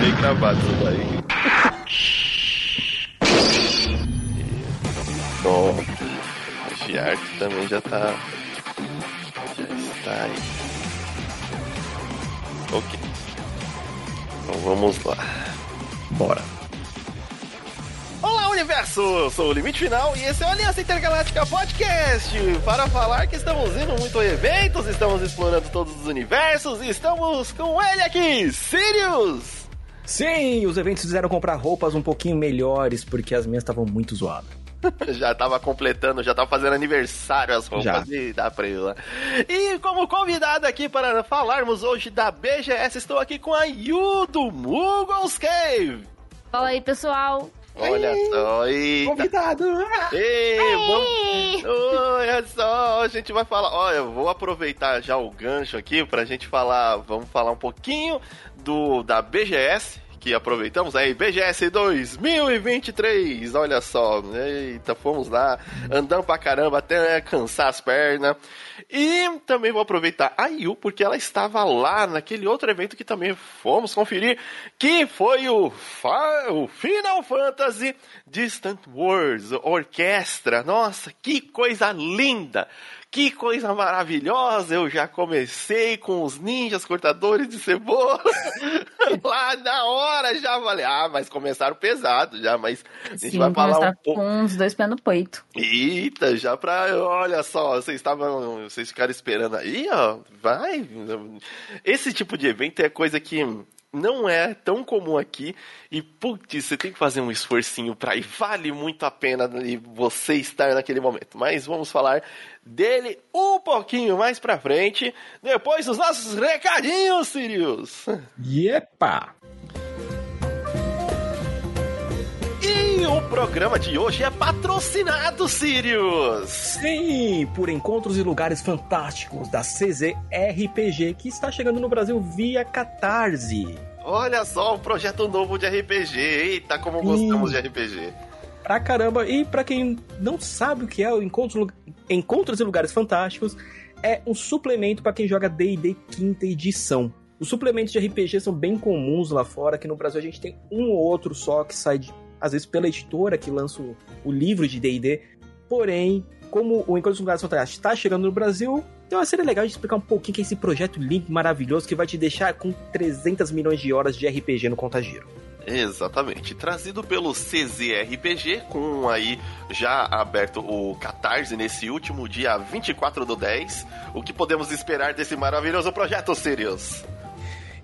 bem gravado isso daí. Bom, a Giarte também já tá. Já está aí. Ok. Então vamos lá. Bora. Olá, universo! Eu sou o Limite Final e esse é o Aliança Intergaláctica Podcast para falar que estamos indo muito a eventos, estamos explorando todos os universos e estamos com ele aqui, Sirius! Sim, os eventos fizeram comprar roupas um pouquinho melhores porque as minhas estavam muito zoadas. já tava completando, já tava fazendo aniversário as roupas Já. e dá pra ir lá. E como convidado aqui para falarmos hoje da BGS, estou aqui com a Yu do Muggles Cave. Fala aí, pessoal. Olha só, eita. Convidado! Ei, vamos... Olha só, a gente vai falar. Olha, eu vou aproveitar já o gancho aqui pra gente falar. Vamos falar um pouquinho do da BGS. Que aproveitamos aí, BGS 2023, olha só, eita, fomos lá, andando pra caramba até cansar as pernas. E também vou aproveitar a Yu, porque ela estava lá naquele outro evento que também fomos conferir, que foi o, Fa- o Final Fantasy Distant Wars, Orquestra. Nossa, que coisa linda! Que coisa maravilhosa! Eu já comecei com os ninjas cortadores de cebola. Lá na hora já falei, ah, mas começaram pesado já, mas a gente Sim, vai falar um pouco. com uns dois pés no peito. Eita, já pra. Olha só, vocês estavam. Vocês ficaram esperando aí, ó. Vai. Esse tipo de evento é coisa que não é tão comum aqui. E, putz, você tem que fazer um esforcinho pra ir. Vale muito a pena você estar naquele momento. Mas vamos falar dele um pouquinho mais pra frente. Depois dos nossos recadinhos, Sirius. Yepa! E o programa de hoje é patrocinado, Sirius. Sim, por encontros e lugares fantásticos da CZRPG que está chegando no Brasil via Catarse. Olha só, um projeto novo de RPG. Eita, como gostamos de RPG. Pra caramba, e pra quem não sabe o que é o Encontro, Encontros e Lugares Fantásticos, é um suplemento pra quem joga D&D quinta edição. Os suplementos de RPG são bem comuns lá fora, aqui no Brasil a gente tem um ou outro só que sai, de- às vezes, pela editora que lança o, o livro de D&D. Porém, como o Encontros e Lugares Fantásticos está chegando no Brasil, então seria legal de explicar um pouquinho que é esse projeto lindo maravilhoso que vai te deixar com 300 milhões de horas de RPG no Contagiro. Exatamente. Trazido pelo CZRPG, com aí já aberto o Catarse nesse último dia 24 do 10. O que podemos esperar desse maravilhoso projeto, Sirius?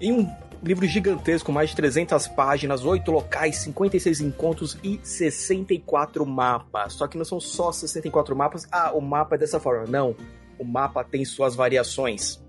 Em um livro gigantesco, mais de 300 páginas, 8 locais, 56 encontros e 64 mapas. Só que não são só 64 mapas. Ah, o mapa é dessa forma. Não. O mapa tem suas variações.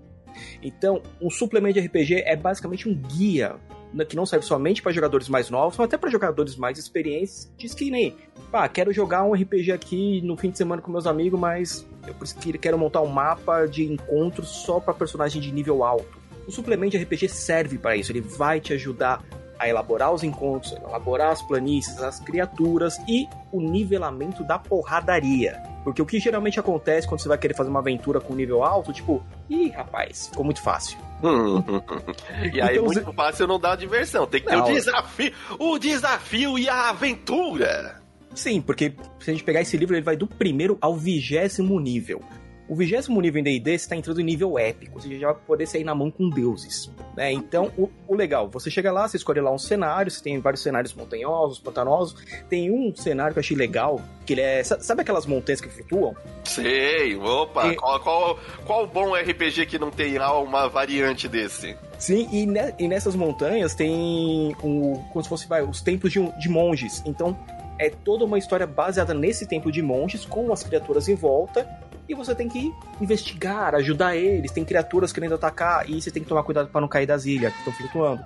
Então, um suplemento de RPG é basicamente um guia né, que não serve somente para jogadores mais novos, mas até para jogadores mais experientes. Diz que nem, pá, quero jogar um RPG aqui no fim de semana com meus amigos, mas eu quero montar um mapa de encontros só para personagem de nível alto. O suplemento de RPG serve para isso, ele vai te ajudar a elaborar os encontros, a elaborar as planícies, as criaturas e o nivelamento da porradaria. Porque o que geralmente acontece quando você vai querer fazer uma aventura com nível alto, tipo, ih, rapaz, ficou muito fácil. e aí, Então, muito fácil não dá diversão. Tem que ter Não. o desafio, o desafio e a aventura. Sim, porque se a gente pegar esse livro, ele vai do primeiro ao vigésimo nível. O vigésimo nível em D&D está entrando em nível épico, ou seja, já vai poder sair na mão com deuses. Né? Então, o, o legal, você chega lá, você escolhe lá um cenário, você tem vários cenários montanhosos, pantanosos. Tem um cenário que eu achei legal, que ele é... sa- Sabe aquelas montanhas que flutuam? Sei, opa, E- qual, qual, qual bom RPG que não tem lá uma variante desse? Sim, e, ne- e nessas montanhas tem o, como se fosse vai, os templos de, de monges. Então é toda uma história baseada nesse templo de monges, com as criaturas em volta. E você tem que investigar, ajudar eles. Tem criaturas querendo atacar. E você tem que tomar cuidado para não cair das ilhas que estão flutuando.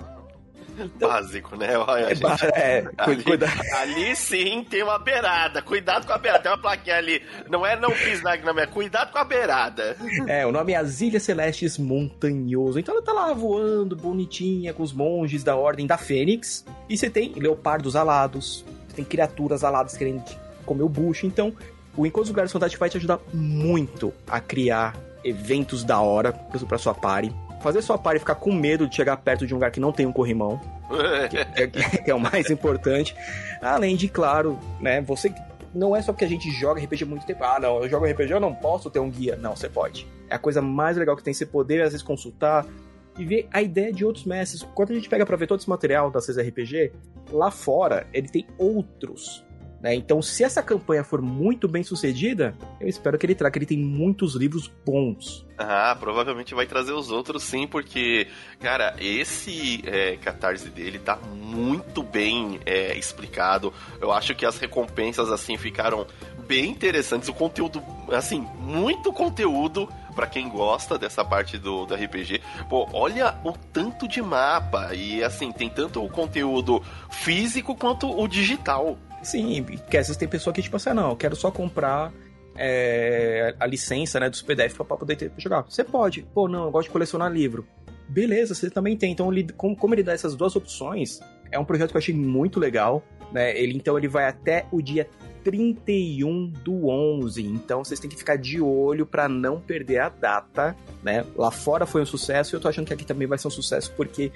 Básico, né? Olha, É, gente. é, Ali, ali sim tem uma beirada. Cuidado com a beirada. Tem uma plaquinha ali. Não é não pis na grama, é cuidado com a beirada. É, o nome é As Ilhas Celestes Montanhoso. Então ela tá lá voando, bonitinha, com os monges da Ordem da Fênix. E você tem leopardos alados, tem criaturas aladas querendo comer o bucho. Então, o Encontro dos Lugares Fantásticos vai te ajudar muito a criar eventos da hora pra sua party. Fazer sua party ficar com medo de chegar perto de um lugar que não tem um corrimão. que, é, que é o mais importante. Além de, claro, né, você não é só porque a gente joga RPG há muito tempo. Ah, não, eu jogo RPG, eu não posso ter um guia. Não, você pode. É a coisa mais legal que tem você poder, às vezes, consultar e ver a ideia de outros mestres. Quando a gente pega pra ver todo esse material da CSRPG, lá fora ele tem outros né? Então, se essa campanha for muito bem sucedida, eu espero que ele traga. Ele tem muitos livros bons. Ah, provavelmente vai trazer os outros sim, porque, cara, esse é, catarse dele tá muito bem é, explicado. Eu acho que as recompensas, assim, ficaram bem interessantes. O conteúdo, assim, muito conteúdo para quem gosta dessa parte do, do RPG. Pô, olha o tanto de mapa. E, assim, tem tanto o conteúdo físico quanto o digital. Sim, porque às vezes tem pessoa que, tipo assim, ah, não, eu quero só comprar é, a licença né, dos PDF pra poder ter, jogar. Você pode. Pô, não, eu gosto de colecionar livro. Beleza, você também tem. Então, ele, como, como ele dá essas duas opções, é um projeto que eu achei muito legal. Né? Ele, então, ele vai até o dia 31 do 11. Então, vocês têm que ficar de olho para não perder a data. Né? Lá fora foi um sucesso e eu tô achando que aqui também vai ser um sucesso porque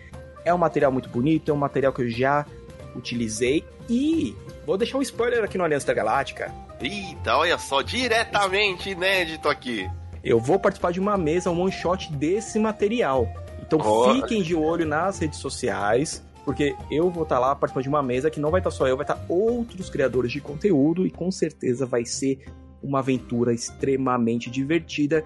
é um material muito bonito, é um material que eu já utilizei e Vou deixar um spoiler aqui no Aliança da Galáctica. Eita, olha só, diretamente inédito aqui. Eu vou participar de uma mesa, um one shot desse material. Então oh. fiquem de olho nas redes sociais, porque eu vou estar tá lá participando de uma mesa que não vai estar tá só eu, vai estar tá outros criadores de conteúdo e com certeza vai ser uma aventura extremamente divertida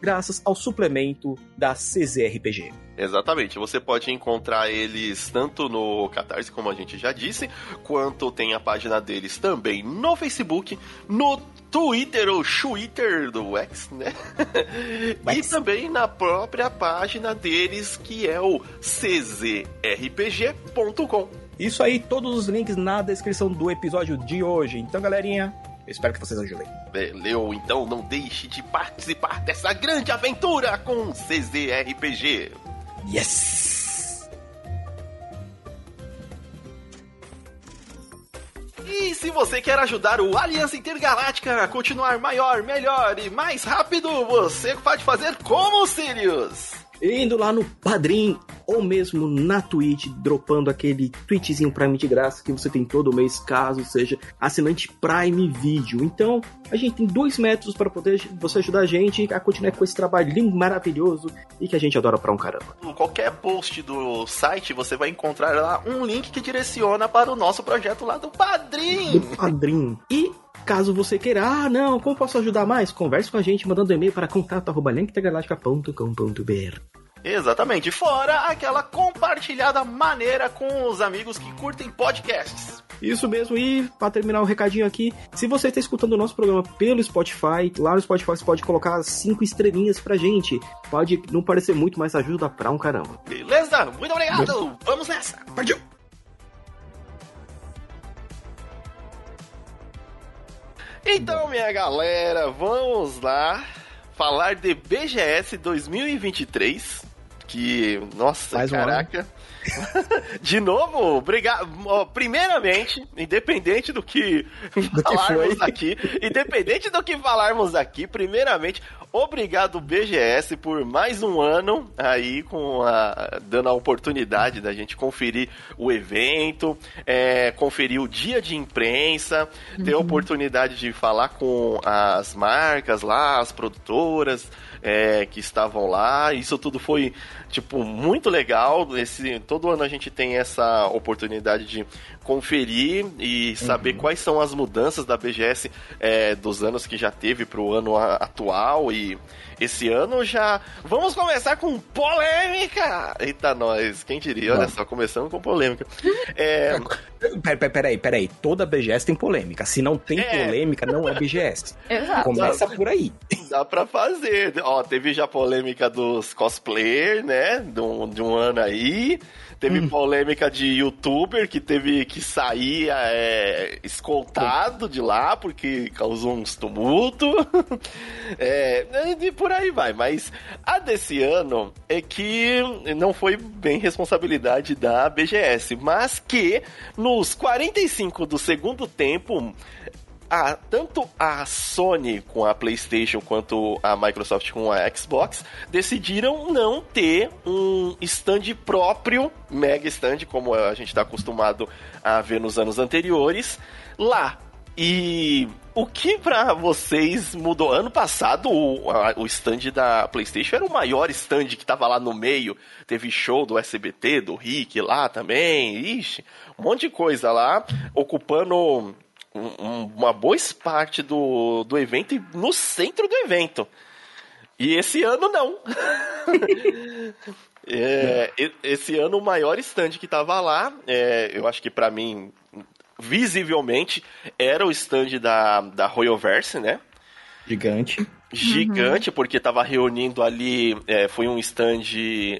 graças ao suplemento da CZRPG. Exatamente, você pode encontrar eles tanto no Catarse, como a gente já disse, quanto tem a página deles também no Facebook, no Twitter ou Twitter do X, né? e também na própria página deles, que é o czrpg.com. Isso aí, todos os links na descrição do episódio de hoje. Então, galerinha, eu espero que vocês ajudem. Valeu, então não deixe de participar dessa grande aventura com CZRPG. Yes! E se você quer ajudar o Aliança Intergaláctica a continuar maior, melhor e mais rápido, você pode fazer como o Sirius indo lá no Padrim ou mesmo na Twitch, dropando aquele tweetzinho Prime de graça que você tem todo mês, caso seja assinante Prime Video. Então, a gente tem dois métodos para poder você ajudar a gente a continuar com esse trabalho lindo, maravilhoso e que a gente adora pra um caramba. Qualquer post do site, você vai encontrar lá um link que direciona para o nosso projeto lá do Padrim. Do Padrim. E Caso você queira, ah, não, como posso ajudar mais? Converse com a gente mandando e-mail para contato.linktegaláctica.com.br. Exatamente, fora aquela compartilhada maneira com os amigos que curtem podcasts. Isso mesmo, e para terminar o recadinho aqui, se você está escutando o nosso programa pelo Spotify, lá no Spotify você pode colocar cinco estrelinhas pra gente. Pode não parecer muito, mas ajuda pra um caramba. Beleza? Muito obrigado! Vamos nessa! Partiu! Então, minha galera, vamos lá falar de BGS 2023. Que, nossa, Mais caraca. de novo, obrigado. Primeiramente, independente do que, do falarmos que aqui, independente do que falarmos aqui, primeiramente, obrigado BGS por mais um ano aí com a dando a oportunidade da gente conferir o evento, é, conferir o dia de imprensa, uhum. ter a uhum. oportunidade de falar com as marcas lá, as produtoras é, que estavam lá. Isso tudo foi tipo muito legal. Esse todo ano a gente tem essa oportunidade de conferir e saber uhum. quais são as mudanças da BGS é, dos anos que já teve para o ano atual e esse ano já. Vamos começar com polêmica! Eita, nós, quem diria? Olha só, começando com polêmica. É... Peraí, peraí, peraí. Toda BGS tem polêmica. Se não tem é... polêmica, não é BGS. Exato. Começa por aí. Dá pra fazer. Ó, teve já polêmica dos cosplayers, né? De um, de um ano aí. Teve hum. polêmica de youtuber que teve que sair é, escoltado de lá porque causou uns tumultos. é, e por aí vai. Mas a desse ano é que não foi bem responsabilidade da BGS, mas que nos 45 do segundo tempo a, tanto a Sony com a PlayStation quanto a Microsoft com a Xbox decidiram não ter um stand próprio, mega stand, como a gente está acostumado a ver nos anos anteriores, lá. E o que para vocês mudou? Ano passado, o, a, o stand da PlayStation era o maior stand que tava lá no meio. Teve show do SBT, do Rick lá também. Ixi, um monte de coisa lá, ocupando um, um, uma boa parte do, do evento e no centro do evento. E esse ano não. é, esse ano o maior stand que tava lá, é, eu acho que para mim visivelmente era o stand da, da Royalverse, né? Gigante. Gigante, uhum. porque tava reunindo ali, é, foi um stand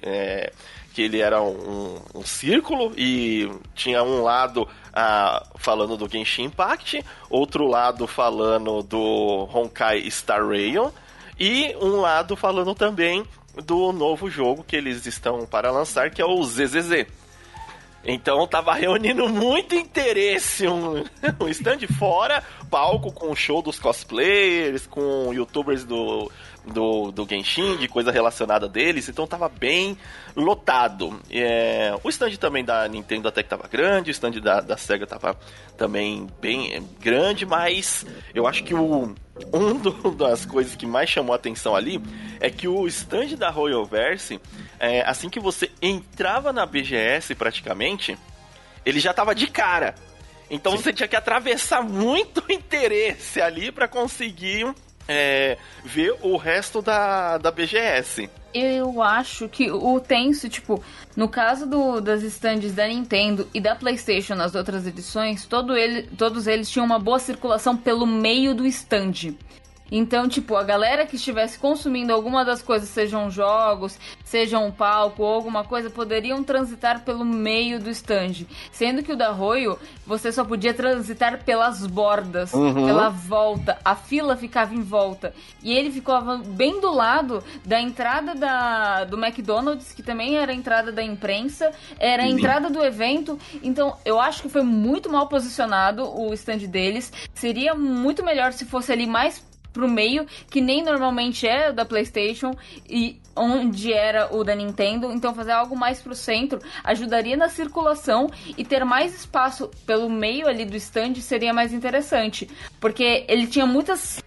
é, que ele era um, um, círculo e tinha um lado ah, falando do Genshin Impact, outro lado falando do Honkai Star Rail e um lado falando também do novo jogo que eles estão para lançar, que é o ZZZ. Então tava reunindo muito interesse, um, um stand fora, palco com o show dos cosplayers, com youtubers do, do, do Genshin, de coisa relacionada deles, então tava bem lotado. É, o stand também da Nintendo até que tava grande, o stand da, da SEGA tava também bem grande, mas eu acho que o, um do, das coisas que mais chamou a atenção ali é que o stand da Royalverse, é, assim que você entrava na BGS praticamente, ele já tava de cara. Então Sim. você tinha que atravessar muito interesse ali para conseguir é, ver o resto da, da BGS. Eu acho que o tenso, tipo, no caso do, das stands da Nintendo e da PlayStation nas outras edições, todo ele, todos eles tinham uma boa circulação pelo meio do stand. Então, tipo, a galera que estivesse consumindo alguma das coisas, sejam jogos, sejam um palco ou alguma coisa, poderiam transitar pelo meio do stand. Sendo que o da Royo, você só podia transitar pelas bordas, uhum. pela volta. A fila ficava em volta. E ele ficava bem do lado da entrada da, do McDonald's, que também era a entrada da imprensa, era a entrada do evento. Então, eu acho que foi muito mal posicionado o stand deles. Seria muito melhor se fosse ali mais pro meio, que nem normalmente é o da PlayStation e onde era o da Nintendo. Então, fazer algo mais pro centro ajudaria na circulação e ter mais espaço pelo meio ali do stand seria mais interessante, porque ele tinha muitas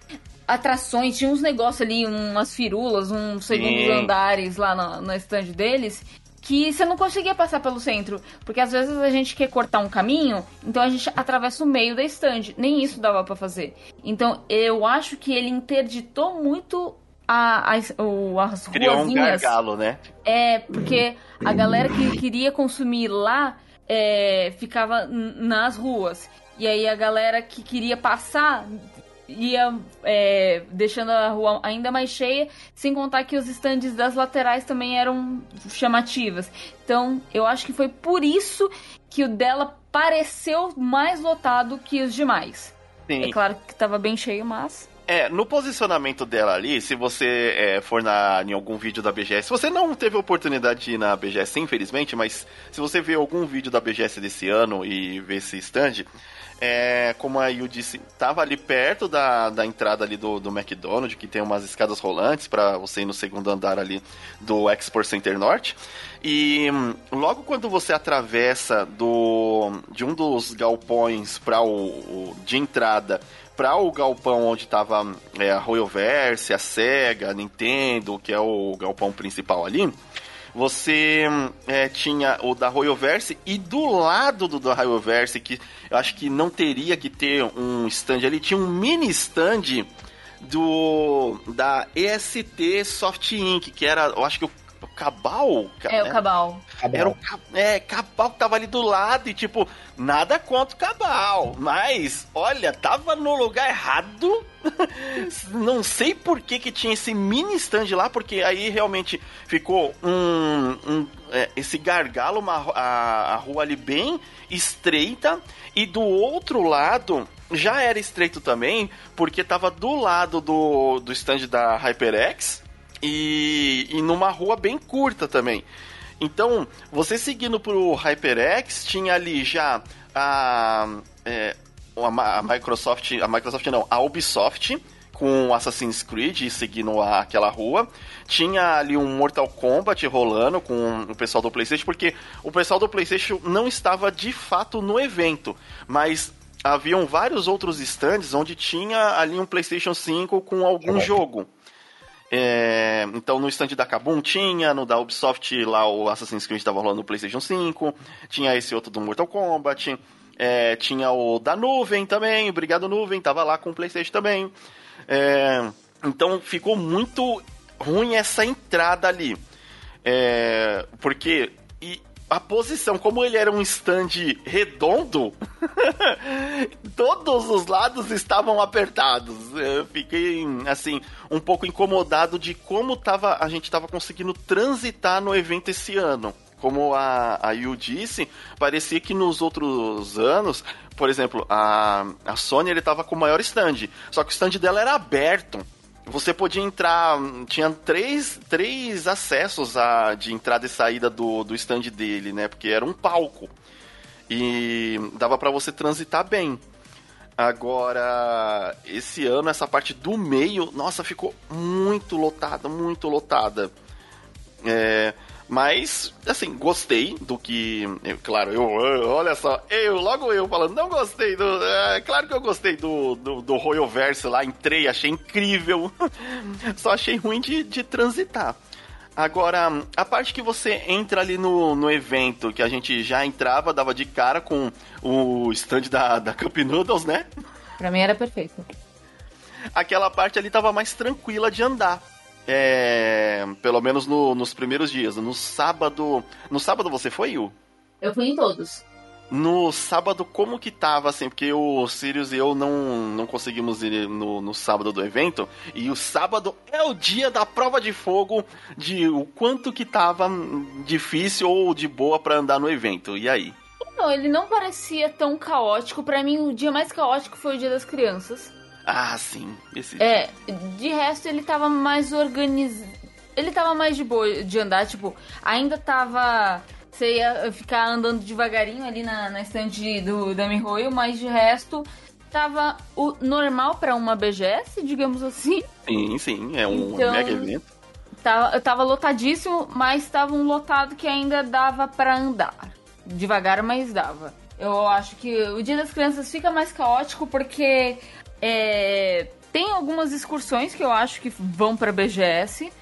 atrações, tinha uns negócios ali, umas firulas, uns segundos Sim. andares lá na, na stand deles, que você não conseguia passar pelo centro. Porque às vezes a gente quer cortar um caminho, então a gente atravessa o meio da estande. Nem isso dava para fazer. Então eu acho que ele interditou muito a, a, o, as Criou um gargalo, né? É, porque a galera que queria consumir lá é, ficava nas ruas. E aí a galera que queria passar ia é, deixando a rua ainda mais cheia, sem contar que os estandes das laterais também eram chamativas. Então, eu acho que foi por isso que o dela pareceu mais lotado que os demais. Sim. É claro que estava bem cheio, mas. É, no posicionamento dela ali, se você é, for na, em algum vídeo da BGS, se você não teve oportunidade de ir na BGS, infelizmente, mas se você ver algum vídeo da BGS desse ano e ver esse stand, é, como a Yu disse, tava ali perto da, da entrada ali do, do McDonald's, que tem umas escadas rolantes para você ir no segundo andar ali do Export Center Norte. E hum, logo quando você atravessa do de um dos galpões para o, o, de entrada para o galpão onde tava é, a Royalverse, a Sega, a Nintendo, que é o galpão principal ali, você é, tinha o da Royoverse e do lado do da Royoverse, que eu acho que não teria que ter um stand ali, tinha um mini stand do da EST Soft Ink, que era, eu acho que o Cabal? É, o Cabal. Era o é, Cabal que tava ali do lado e, tipo, nada contra o Cabal. Mas, olha, tava no lugar errado. Não sei por que que tinha esse mini stand lá, porque aí realmente ficou um... um é, esse gargalo, uma, a, a rua ali bem estreita. E do outro lado já era estreito também, porque tava do lado do, do stand da HyperX e, e numa rua bem curta também. Então, você seguindo pro HyperX, tinha ali já a, é, a, Microsoft, a Microsoft não, a Ubisoft com Assassin's Creed seguindo a, aquela rua. Tinha ali um Mortal Kombat rolando com o pessoal do PlayStation, porque o pessoal do PlayStation não estava de fato no evento, mas haviam vários outros stands onde tinha ali um PlayStation 5 com algum jogo. É, então no stand da Kabum tinha, no da Ubisoft lá o Assassin's Creed estava rolando no PlayStation 5, tinha esse outro do Mortal Kombat, é, tinha o da Nuvem também, Obrigado Nuvem, tava lá com o PlayStation também. É, então ficou muito ruim essa entrada ali. É, porque a posição, como ele era um stand redondo, todos os lados estavam apertados. Eu fiquei, assim, um pouco incomodado de como tava, a gente estava conseguindo transitar no evento esse ano. Como a, a Yu disse, parecia que nos outros anos, por exemplo, a, a Sony ele tava com o maior stand, só que o stand dela era aberto você podia entrar. Tinha três, três acessos a, de entrada e saída do, do stand dele, né? Porque era um palco. E dava para você transitar bem. Agora, esse ano, essa parte do meio, nossa, ficou muito lotada, muito lotada. É, mas, assim, gostei do que. Eu, claro, eu, olha só, eu, logo eu falando, não gostei do. É, claro que eu gostei do, do, do Royal Verse lá, entrei, achei incrível. Só achei ruim de, de transitar. Agora, a parte que você entra ali no, no evento, que a gente já entrava, dava de cara com o stand da, da Cup Noodles, né? Pra mim era perfeito. Aquela parte ali tava mais tranquila de andar. É, pelo menos no, nos primeiros dias. No sábado. No sábado você foi, Yu? Eu fui em todos. No sábado, como que tava, assim? Porque o Sirius e eu não, não conseguimos ir no, no sábado do evento. E o sábado é o dia da prova de fogo de o quanto que tava difícil ou de boa para andar no evento. E aí? Não, ele não parecia tão caótico. para mim, o dia mais caótico foi o dia das crianças. Ah, sim. Esse é, de resto ele tava mais organizado. Ele tava mais de boa de andar, tipo, ainda tava. Você ia ficar andando devagarinho ali na, na estante do da Mihoyo, mas de resto tava o normal para uma BGS, digamos assim. Sim, sim, é um então, mega evento. Tava, tava lotadíssimo, mas tava um lotado que ainda dava para andar. Devagar, mas dava. Eu acho que o Dia das Crianças fica mais caótico porque é, tem algumas excursões que eu acho que vão para BGS.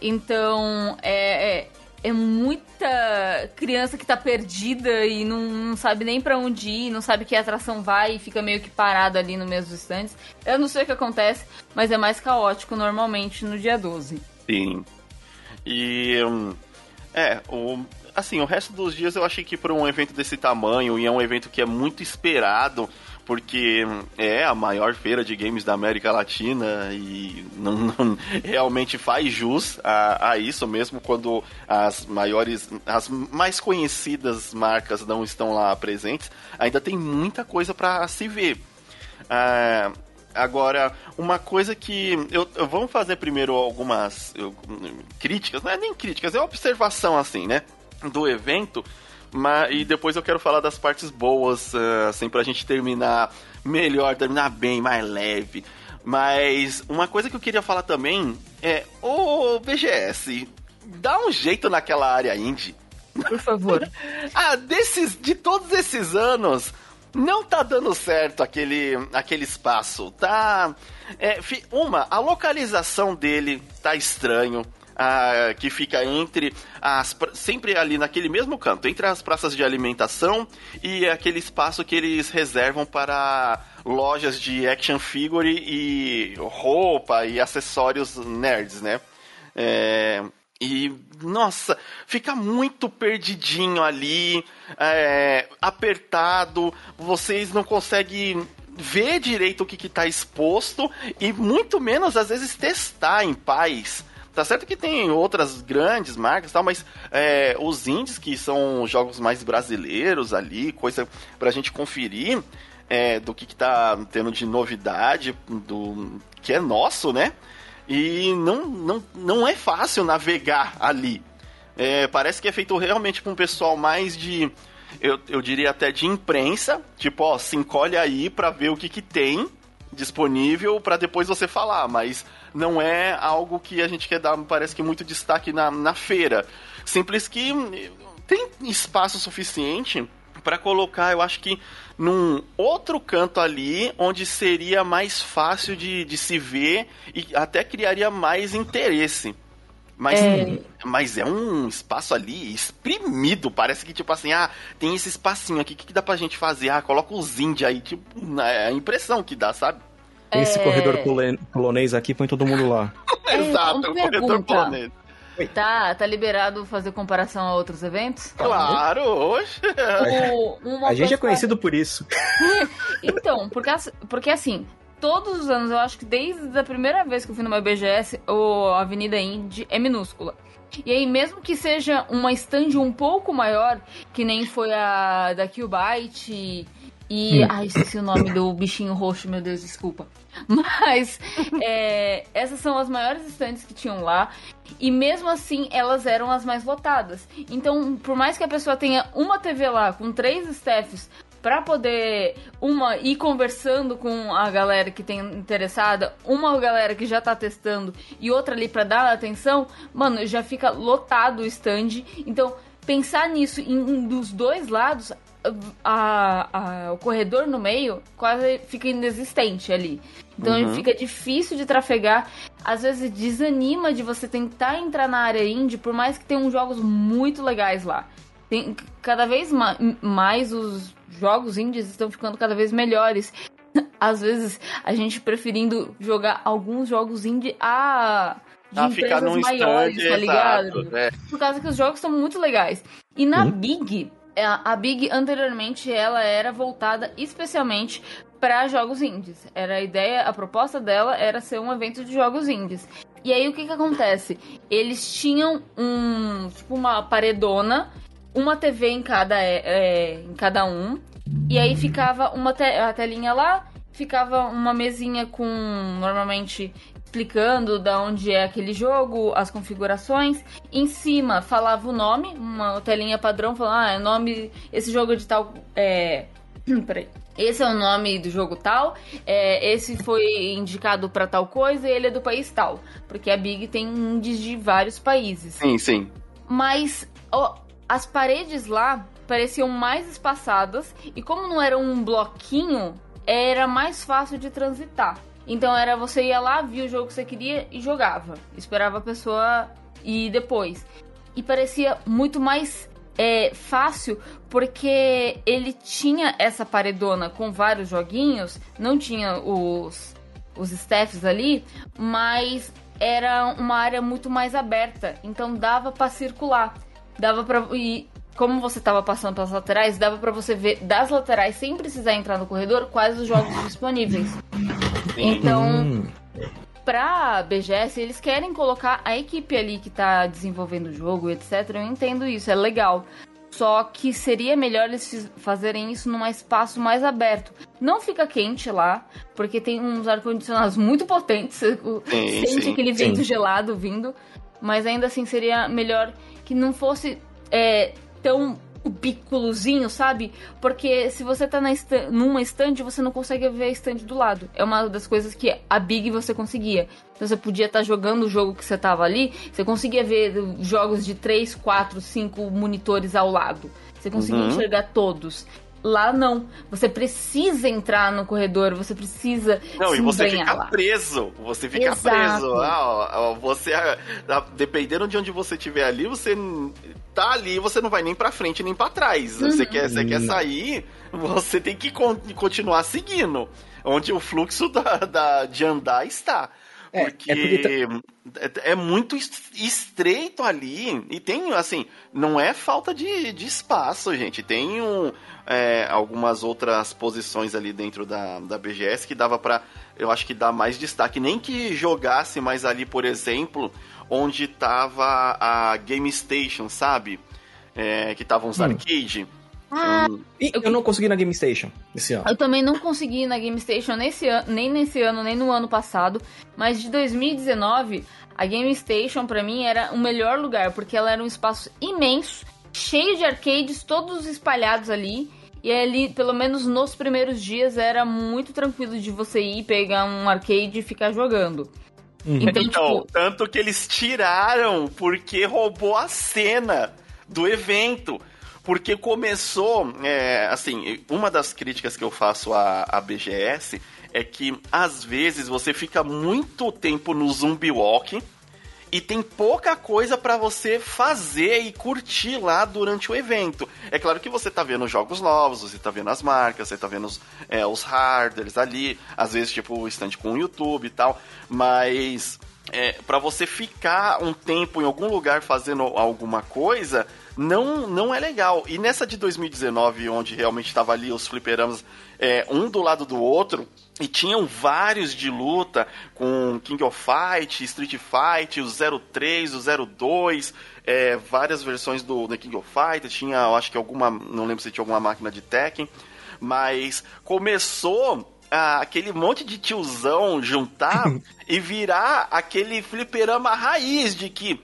Então, é, é, é, muita criança que tá perdida e não, não sabe nem para onde ir, não sabe que atração vai e fica meio que parado ali no mesmo stands. Eu não sei o que acontece, mas é mais caótico normalmente no dia 12. Sim. E. Um, é, o, assim, o resto dos dias eu achei que para um evento desse tamanho, e é um evento que é muito esperado, porque é a maior feira de games da América Latina e não, não realmente faz jus a, a, isso mesmo quando as maiores, as mais conhecidas marcas não estão lá presentes, ainda tem muita coisa para se ver. Ah, agora, uma coisa que eu, eu, vamos fazer primeiro algumas eu, críticas, não é nem críticas, é observação assim, né, do evento mas, e depois eu quero falar das partes boas, uh, assim, pra gente terminar melhor, terminar bem, mais leve. Mas uma coisa que eu queria falar também é: Ô BGS, dá um jeito naquela área indie. Por favor. ah, desses, de todos esses anos, não tá dando certo aquele, aquele espaço. Tá. É, uma, a localização dele tá estranho que fica entre as sempre ali naquele mesmo canto, entre as praças de alimentação e aquele espaço que eles reservam para lojas de action figure e roupa e acessórios nerds, né? É, e, nossa, fica muito perdidinho ali, é, apertado, vocês não conseguem ver direito o que está exposto e muito menos, às vezes, testar em paz Tá certo que tem outras grandes marcas e tal, mas é, os indies, que são jogos mais brasileiros ali, coisa pra gente conferir é, do que, que tá tendo de novidade, do que é nosso, né? E não, não, não é fácil navegar ali. É, parece que é feito realmente com um pessoal mais de eu, eu diria até de imprensa, tipo, ó, se encolhe aí pra ver o que que tem disponível para depois você falar, mas não é algo que a gente quer dar, parece que muito destaque na, na feira. Simples que tem espaço suficiente para colocar, eu acho que num outro canto ali, onde seria mais fácil de, de se ver e até criaria mais interesse. Mas é... mas é um espaço ali exprimido. Parece que, tipo assim, ah, tem esse espacinho aqui, o que, que dá pra gente fazer? Ah, coloca os índios aí, tipo, é a impressão que dá, sabe? Esse é... corredor polonês aqui, põe todo mundo lá. É, Exato, o corredor polonês. Tá, tá liberado fazer comparação a outros eventos? Claro, hoje. a gente é conhecido por isso. então, porque, porque assim, todos os anos, eu acho que desde a primeira vez que eu fui numa BGS, o Avenida Indy é minúscula. E aí, mesmo que seja uma stand um pouco maior, que nem foi a da Qbyte e. Hum. Ai, esqueci o nome do bichinho roxo, meu Deus, desculpa. Mas é, essas são as maiores estantes que tinham lá. E mesmo assim, elas eram as mais votadas. Então, por mais que a pessoa tenha uma TV lá com três staffs para poder uma ir conversando com a galera que tem interessada, uma galera que já tá testando e outra ali para dar atenção, mano, já fica lotado o stand. Então, pensar nisso em, em dos dois lados a, a, o corredor no meio quase fica inexistente ali. Então uhum. fica difícil de trafegar. Às vezes desanima de você tentar entrar na área indie, por mais que tenham jogos muito legais lá. Tem, cada vez ma mais os jogos indies estão ficando cada vez melhores. Às vezes a gente preferindo jogar alguns jogos indie a de ah, empresas maiores, tá ligado? é. Por causa que os jogos são muito legais. E na hum. Big, a Big anteriormente ela era voltada especialmente para jogos indies. Era a ideia, a proposta dela era ser um evento de jogos indies. E aí o que que acontece? Eles tinham um tipo uma paredona, uma TV em cada é, é, em cada um, e aí ficava uma te a telinha lá, ficava uma mesinha com normalmente explicando da onde é aquele jogo, as configurações. Em cima falava o nome, uma telinha padrão falando, ah, é nome, esse jogo é de tal. É. Peraí. Esse é o nome do jogo tal, é, esse foi indicado para tal coisa e ele é do país tal. Porque a Big tem índices de vários países. Sim, sim. Mas ó, as paredes lá pareciam mais espaçadas e como não era um bloquinho, era mais fácil de transitar. Então era você ia lá, via o jogo que você queria e jogava. Esperava a pessoa ir depois. E parecia muito mais é, fácil porque ele tinha essa paredona com vários joguinhos, não tinha os, os staffs ali, mas era uma área muito mais aberta, então dava para circular, dava para e como você estava passando pelas laterais, dava para você ver das laterais sem precisar entrar no corredor quais os jogos disponíveis. Então, hum. pra BGS, eles querem colocar a equipe ali que tá desenvolvendo o jogo, etc. Eu entendo isso, é legal. Só que seria melhor eles fazerem isso num espaço mais aberto. Não fica quente lá, porque tem uns ar-condicionados muito potentes. Sim, sente sim, aquele vento sim. gelado vindo. Mas ainda assim seria melhor que não fosse é, tão cubículozinho, sabe? Porque se você tá na stand, numa estande, você não consegue ver a estande do lado. É uma das coisas que a Big você conseguia. Então você podia estar tá jogando o jogo que você tava ali, você conseguia ver jogos de 3, 4, 5 monitores ao lado. Você conseguia uhum. enxergar todos. Lá não. Você precisa entrar no corredor, você precisa. Não, e você fica lá. preso. Você fica Exato. preso. Ah, você, ah, dependendo de onde você estiver ali, você tá ali, você não vai nem para frente nem para trás. Uhum. Você, quer, você quer sair, você tem que continuar seguindo. Onde o fluxo da, da de andar está. É, porque, é, porque é, é, muito estreito ali. E tem, assim, não é falta de, de espaço, gente. Tem um, é, algumas outras posições ali dentro da, da BGS que dava para eu acho que dá mais destaque. Nem que jogasse mais ali, por exemplo, onde tava a Game Station, sabe? É, que tava uns hum. arcade. Ah, um... eu não consegui na Game Station esse ano. Eu também não consegui na Game Station nesse ano, nem nesse ano, nem no ano passado. Mas de 2019, a Game Station para mim era o melhor lugar, porque ela era um espaço imenso cheio de arcades, todos espalhados ali. E ali, pelo menos nos primeiros dias, era muito tranquilo de você ir pegar um arcade e ficar jogando. Uhum. Então, então tipo... tanto que eles tiraram porque roubou a cena do evento. Porque começou, é, assim, uma das críticas que eu faço à, à BGS é que às vezes você fica muito tempo no zumbi walking e tem pouca coisa para você fazer e curtir lá durante o evento. É claro que você tá vendo jogos novos, você tá vendo as marcas, você tá vendo os, é, os hardwares ali, às vezes tipo o stand com o YouTube e tal, mas é, para você ficar um tempo em algum lugar fazendo alguma coisa, não, não é legal. E nessa de 2019, onde realmente estava ali os fliperamas é, um do lado do outro, e tinham vários de luta com King of Fight, Street Fight, o 03, o 02, é, várias versões do, do King of Fight. Tinha, eu acho que alguma, não lembro se tinha alguma máquina de Tekken, mas começou aquele monte de tiozão juntar e virar aquele fliperama raiz de que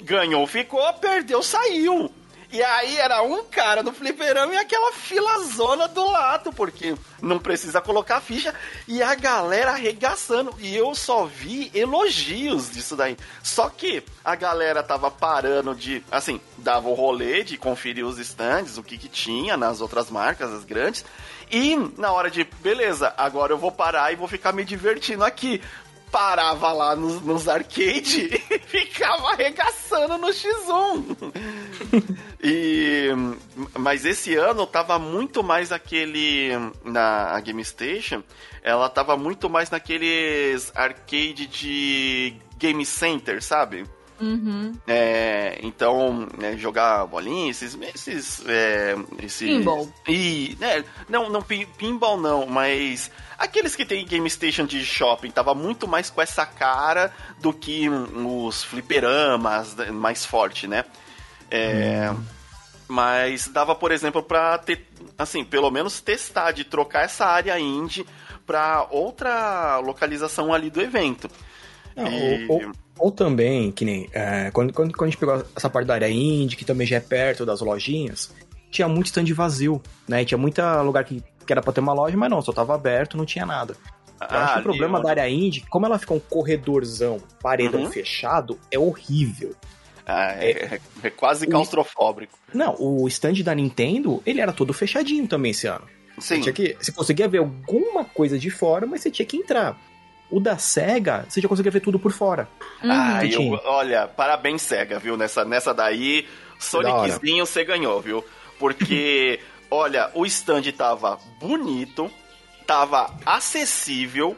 ganhou, ficou, perdeu, saiu. E aí era um cara no fliperama e aquela filazona do lado, porque não precisa colocar ficha. E a galera arregaçando. E eu só vi elogios disso daí. Só que a galera tava parando de, assim, dava o rolê de conferir os stands, o que que tinha nas outras marcas, as grandes. E na hora de, beleza, agora eu vou parar e vou ficar me divertindo aqui parava lá nos, nos arcade e ficava arregaçando no X1. e, mas esse ano tava muito mais aquele. Na Game Station, ela tava muito mais naqueles arcade de Game Center, sabe? Uhum. É, então, é, jogar bolinha, esses. esses, é, esses pinball. E, né, não, não, pinball não, mas aqueles que tem Game Station de shopping tava muito mais com essa cara do que os fliperamas mais forte, né? É, hum. Mas dava, por exemplo, pra ter, assim, pelo menos testar, de trocar essa área indie pra outra localização ali do evento. Não, e... ou, ou, ou, também, que nem, é, quando, quando, quando a gente pegou essa parte da área indie, que também já é perto das lojinhas, tinha muito stand vazio, né? Tinha muito lugar que, que era pra ter uma loja, mas não, só tava aberto, não tinha nada. Eu ah, acho que o problema onde... da área indie, como ela fica um corredorzão, paredão uhum. fechado, é horrível. Ah, é, é, é, quase claustrofóbico. Não, o stand da Nintendo, ele era todo fechadinho também esse ano. Sim. Você, que, você conseguia ver alguma coisa de fora, mas você tinha que entrar. O da SEGA, você já conseguia ver tudo por fora. Uhum. Ah, eu, olha, parabéns, SEGA, viu? Nessa, nessa daí, Soniczinho você ganhou, viu? Porque, olha, o stand tava bonito, tava acessível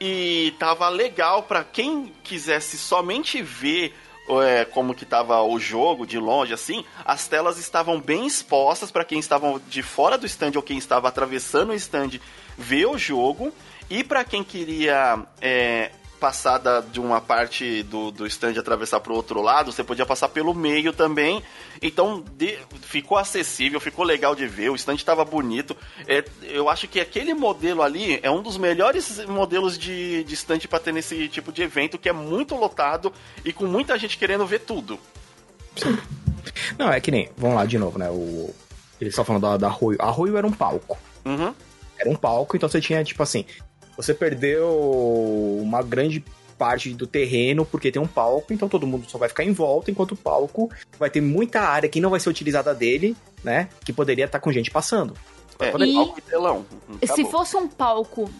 e tava legal para quem quisesse somente ver é, como que tava o jogo de longe, assim, as telas estavam bem expostas para quem estava de fora do stand ou quem estava atravessando o stand ver o jogo. E para quem queria é, passar da, de uma parte do, do stand e atravessar para o outro lado, você podia passar pelo meio também. Então de, ficou acessível, ficou legal de ver, o stand estava bonito. É, eu acho que aquele modelo ali é um dos melhores modelos de, de stand para ter nesse tipo de evento, que é muito lotado e com muita gente querendo ver tudo. Sim. Não, é que nem, vamos lá de novo, né? O, eles estão falando da, da Arroio. Arroio era um palco. Uhum. Era um palco, então você tinha, tipo assim, você perdeu uma grande parte do terreno porque tem um palco, então todo mundo só vai ficar em volta, enquanto o palco vai ter muita área que não vai ser utilizada dele, né? Que poderia estar com gente passando. É, e... palco e telão. Acabou. Se fosse um palco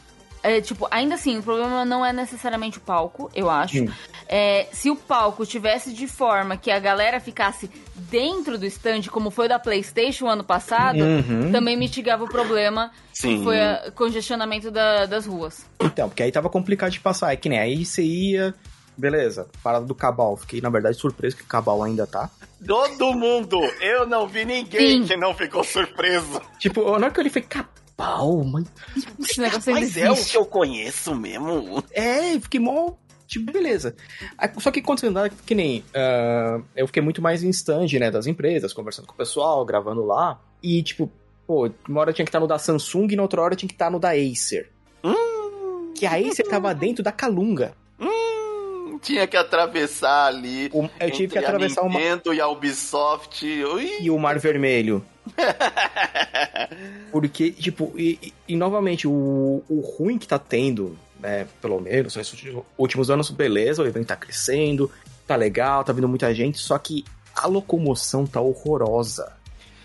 é, tipo, ainda assim, o problema não é necessariamente o palco, eu acho. É, se o palco tivesse de forma que a galera ficasse dentro do stand, como foi da PlayStation ano passado, uhum. também mitigava o problema Sim. que foi o congestionamento da, das ruas. Então, porque aí tava complicado de passar. É que nem aí você ia. Beleza, parada do Cabal. Fiquei, na verdade, surpreso que o Cabal ainda tá. Todo mundo! Eu não vi ninguém Sim. que não ficou surpreso. Tipo, na hora que eu olhei, falei, pau, mas. Esse negócio mas é o que eu conheço mesmo. É, fiquei mó. Tipo, beleza. Só que quando você andava, que nem. Uh, eu fiquei muito mais em stand, né, das empresas, conversando com o pessoal, gravando lá. E, tipo, pô, uma hora tinha que estar no da Samsung e na outra hora tinha que estar no da Acer. Hum, que a Acer tava dentro da Calunga. Hum, tinha que atravessar ali. O, eu tive que atravessar a Nintendo uma... e a Ubisoft. Ui. E o Mar Vermelho. Porque, tipo, e, e, e novamente, o, o ruim que tá tendo, né, pelo menos nesses últimos anos, beleza, o evento tá crescendo, tá legal, tá vindo muita gente, só que a locomoção tá horrorosa.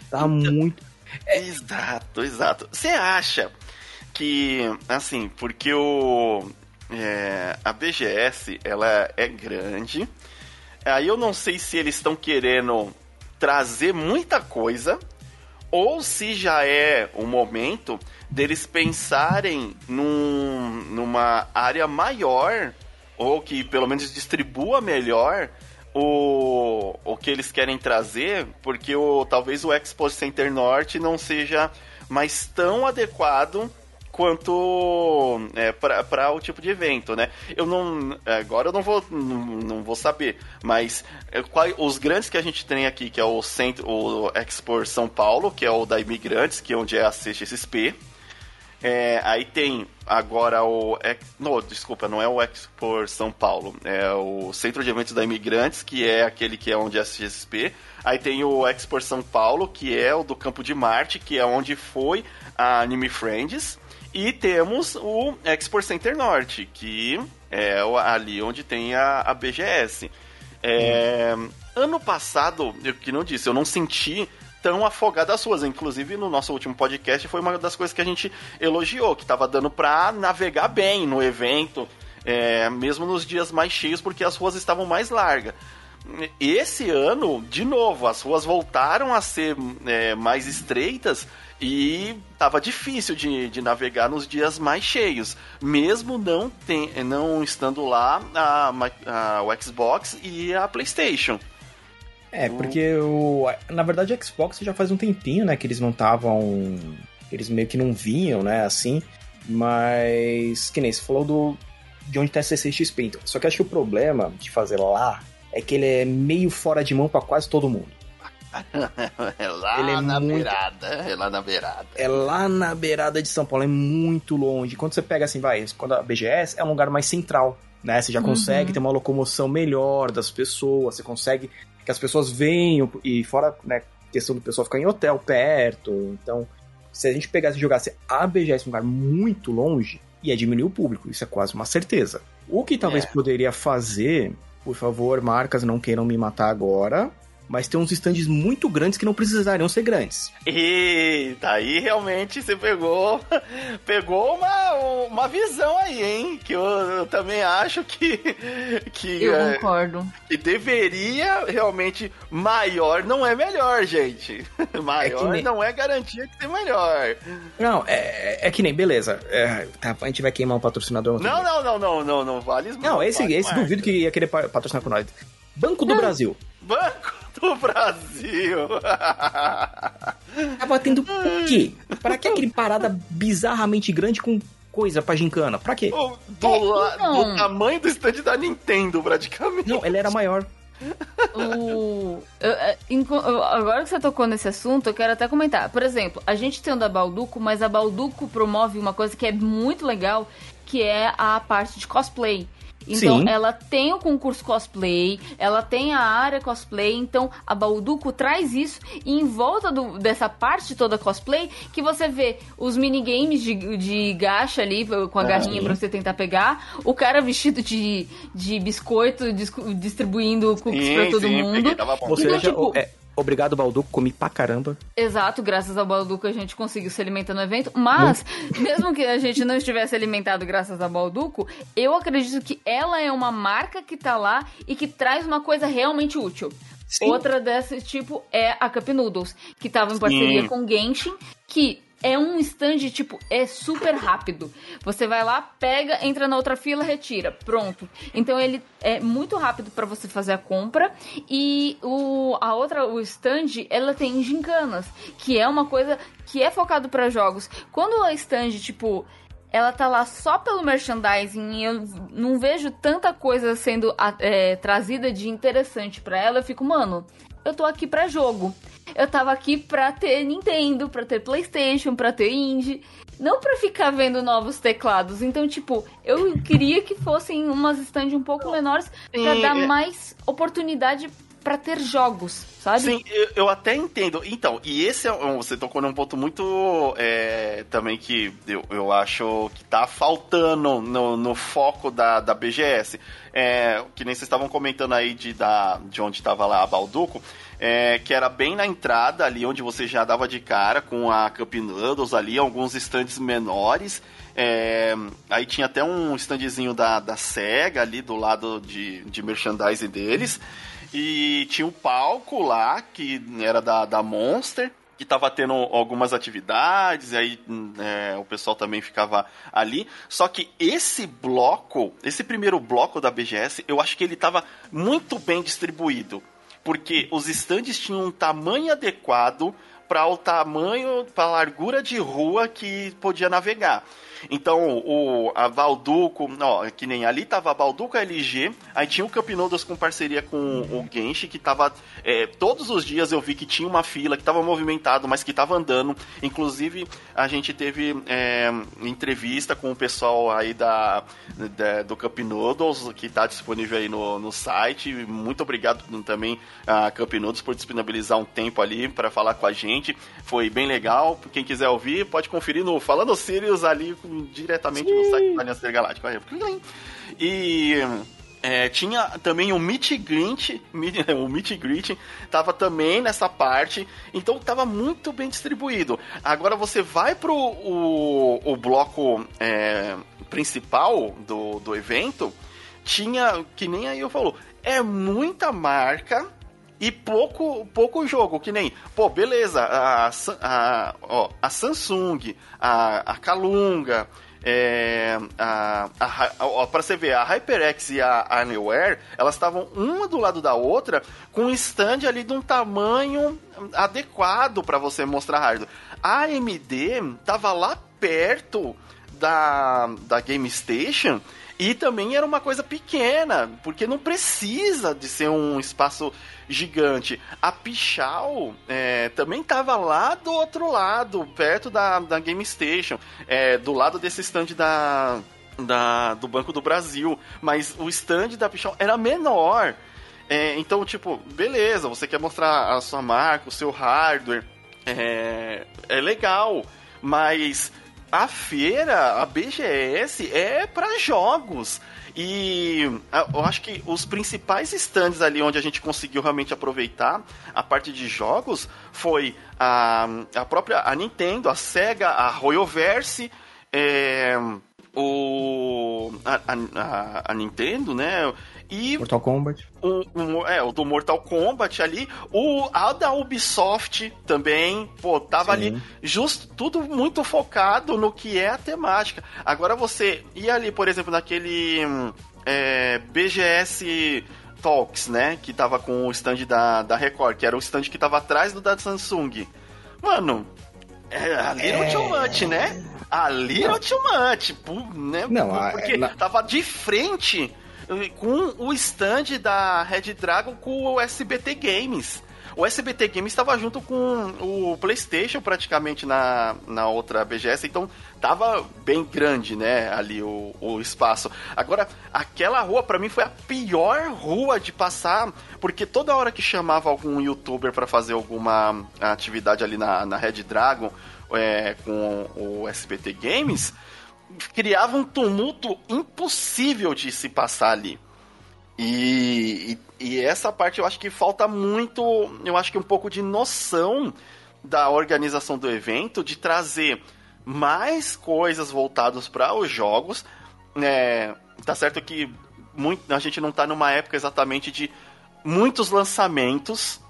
Tá então, muito. É... Exato, exato. Você acha que, assim, porque o. É, a BGS, ela é grande. Aí eu não sei se eles estão querendo trazer muita coisa ou se já é o momento deles pensarem num, numa área maior ou que pelo menos distribua melhor o, o que eles querem trazer, porque o, talvez o Expo Center Norte não seja mais tão adequado quanto é, para o tipo de evento, né? Eu não agora eu não vou não, não vou saber, mas é, qual, os grandes que a gente tem aqui, que é o centro, o Expo São Paulo, que é o da Imigrantes, que é onde é a CXP. É, aí tem agora o. Não, desculpa, não é o Expo São Paulo. É o Centro de Eventos da Imigrantes, que é aquele que é onde é a CXP. Aí tem o Expo São Paulo, que é o do Campo de Marte, que é onde foi a Anime Friends. E temos o Expo Center Norte, que é ali onde tem a, a BGS. É, hum. Ano passado, eu que não disse, eu não senti tão afogada as ruas. Inclusive, no nosso último podcast, foi uma das coisas que a gente elogiou, que estava dando para navegar bem no evento, é, mesmo nos dias mais cheios, porque as ruas estavam mais largas. Esse ano, de novo, as ruas voltaram a ser é, mais estreitas e tava difícil de, de navegar nos dias mais cheios, mesmo não, tem, não estando lá a, a, o Xbox e a PlayStation. É, porque o, na verdade o Xbox já faz um tempinho, né, que eles não estavam. Eles meio que não vinham, né, assim. Mas, que nem você falou do, de onde tá a CCXP. Então. Só que acho que o problema de fazer lá é que ele é meio fora de mão para quase todo mundo. é lá ele é na muito... beirada, é lá na beirada. É lá na beirada de São Paulo, é muito longe. Quando você pega assim, vai, quando a BGS é um lugar mais central, né? Você já consegue uhum. ter uma locomoção melhor das pessoas, você consegue que as pessoas venham e fora, né, questão do pessoal ficar em hotel perto. Então, se a gente pegasse e jogasse a BGS em um lugar muito longe, ia diminuir o público, isso é quase uma certeza. O que talvez é. poderia fazer, por favor, marcas não queiram me matar agora, mas tem uns stands muito grandes que não precisariam ser grandes. Eita, aí realmente você pegou pegou uma, uma visão aí, hein? Que eu, eu também acho que. que eu é, concordo. Que deveria realmente. Maior não é melhor, gente. Maior é nem... não é garantia que tem melhor. Não, é, é que nem, beleza. É, tá, a gente vai queimar um patrocinador. Não, não, não, não, não, não, vale Não, esse, vale esse duvido que ia querer patrocinar com nós. Banco do não. Brasil. Banco do Brasil. Tá batendo por quê? Pra que aquele parada bizarramente grande com coisa pra gincana? Pra quê? Do, do, do tamanho do stand da Nintendo, praticamente. Não, ele era maior. O... Eu, é, agora que você tocou nesse assunto, eu quero até comentar. Por exemplo, a gente tem o da Balduco, mas a Balduco promove uma coisa que é muito legal, que é a parte de cosplay. Então, Sim. ela tem o concurso cosplay, ela tem a área cosplay, então a Balduco traz isso e em volta do, dessa parte toda cosplay, que você vê os minigames de, de gacha ali, com a garrinha pra você tentar pegar, o cara vestido de, de biscoito distribuindo cookies sim, pra todo sim, mundo. Peguei, então, tipo, é, Obrigado, Balduco, comi pra caramba. Exato, graças ao Balduco a gente conseguiu se alimentar no evento. Mas, mesmo que a gente não estivesse alimentado graças ao Balduco, eu acredito que ela é uma marca que tá lá e que traz uma coisa realmente útil. Sim. Outra desse tipo é a Cup Noodles, que tava em parceria Sim. com Genshin, que é um stand, tipo, é super rápido. Você vai lá, pega, entra na outra fila, retira. Pronto. Então ele é muito rápido para você fazer a compra. E o, a outra, o stand, ela tem gincanas, que é uma coisa que é focado para jogos. Quando a stand, tipo, ela tá lá só pelo merchandising e eu não vejo tanta coisa sendo é, trazida de interessante para ela, eu fico, mano, eu tô aqui para jogo. Eu tava aqui pra ter Nintendo, pra ter PlayStation, pra ter Indie. não para ficar vendo novos teclados. Então, tipo, eu queria que fossem umas stands um pouco menores para dar é. mais oportunidade para ter jogos, sabe? Sim, eu, eu, até entendo. Então, e esse é um, você tocou num ponto muito é, também que eu, eu acho que tá faltando no, no foco da, da BGS. É, que nem vocês estavam comentando aí de, da, de onde estava lá a Balduco. É, que era bem na entrada ali onde você já dava de cara com a Cup Noodles ali, alguns stands menores. É, aí tinha até um standzinho da, da SEGA ali do lado de, de merchandising deles. E tinha o um palco lá, que era da, da Monster, que estava tendo algumas atividades, e aí é, o pessoal também ficava ali. Só que esse bloco, esse primeiro bloco da BGS, eu acho que ele estava muito bem distribuído. Porque os stands tinham um tamanho adequado para o tamanho, para a largura de rua que podia navegar. Então, o, a Valduco, ó, que nem ali tava a Valduco a LG, aí tinha o Campinodas com parceria com o Genshi, que tava. É, todos os dias eu vi que tinha uma fila, que tava movimentado, mas que tava andando. Inclusive, a gente teve é, entrevista com o pessoal aí da, da do Campinodos, que tá disponível aí no, no site. Muito obrigado também a Campinodos por disponibilizar um tempo ali para falar com a gente. Foi bem legal. Quem quiser ouvir, pode conferir no Falando Sirius ali diretamente Sim. no site da Aliança Galáctica. E é, tinha também o Meet Grint, o Meet Greet tava também nessa parte, então tava muito bem distribuído. Agora você vai pro o, o bloco é, principal do, do evento, tinha, que nem aí eu falou, é muita marca e pouco, pouco jogo, que nem, pô, beleza, a, a, ó, a Samsung, a, a Kalunga, é, a, a, a, pra você ver, a HyperX e a Anywhere, elas estavam uma do lado da outra com um stand ali de um tamanho adequado para você mostrar hardware. A AMD tava lá perto da, da Game Station e também era uma coisa pequena, porque não precisa de ser um espaço gigante. A Pichal é, também estava lá do outro lado, perto da, da Game Station, é, do lado desse stand da, da, do Banco do Brasil. Mas o stand da Pichal era menor. É, então, tipo, beleza, você quer mostrar a sua marca, o seu hardware, é, é legal, mas a feira, a BGS, é para jogos. E eu acho que os principais stands ali onde a gente conseguiu realmente aproveitar a parte de jogos foi a, a própria a Nintendo, a Sega, a Royoverse, é, o, a, a, a, Nintendo, né? E Mortal Kombat. O, o, é, o do Mortal Kombat ali. O, a da Ubisoft também, pô, tava Sim. ali justo tudo muito focado no que é a temática. Agora você ia ali, por exemplo, naquele é, BGS Talks, né? Que tava com o stand da, da Record, que era o stand que tava atrás do da Samsung. Mano, é, ali é... too much, né? Ali não too much, né? Não, porque a, na... tava de frente com o stand da Red Dragon com o SBT Games. O SBT Games estava junto com o PlayStation praticamente na, na outra BGS, então tava bem grande, né, ali o, o espaço. Agora, aquela rua para mim foi a pior rua de passar, porque toda hora que chamava algum youtuber para fazer alguma atividade ali na, na Red Dragon é, com o SBT Games, criava um tumulto impossível de se passar ali. E, e, e, essa parte eu acho que falta muito, eu acho que um pouco de noção da organização do evento, de trazer mais coisas voltadas para os jogos. É, tá certo que muito, a gente não está numa época exatamente de muitos lançamentos,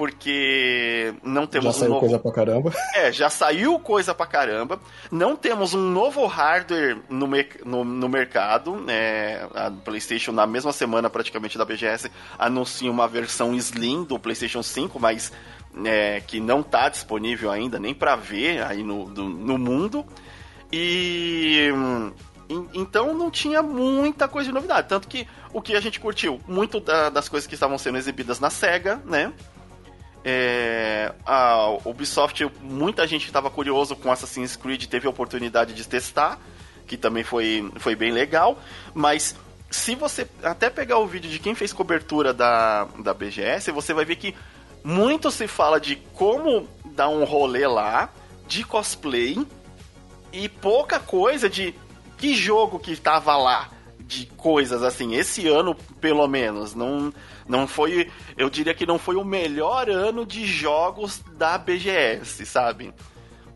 porque não temos já saiu um novo... coisa pra caramba. É, já saiu coisa pra caramba. Não temos um novo hardware no, me... no, no mercado. É, a PlayStation, na mesma semana praticamente da BGS, anuncia uma versão Slim do PlayStation 5, mas é, que não está disponível ainda nem para ver aí no, do, no mundo. E então não tinha muita coisa de novidade. Tanto que o que a gente curtiu, muito da, das coisas que estavam sendo exibidas na SEGA, né? É, a Ubisoft, muita gente estava curioso com Assassin's Creed, teve a oportunidade de testar, que também foi, foi bem legal, mas se você até pegar o vídeo de quem fez cobertura da, da BGS, você vai ver que muito se fala de como dar um rolê lá, de cosplay, e pouca coisa de que jogo que tava lá de coisas assim. Esse ano, pelo menos, não não foi, eu diria que não foi o melhor ano de jogos da BGS, sabe?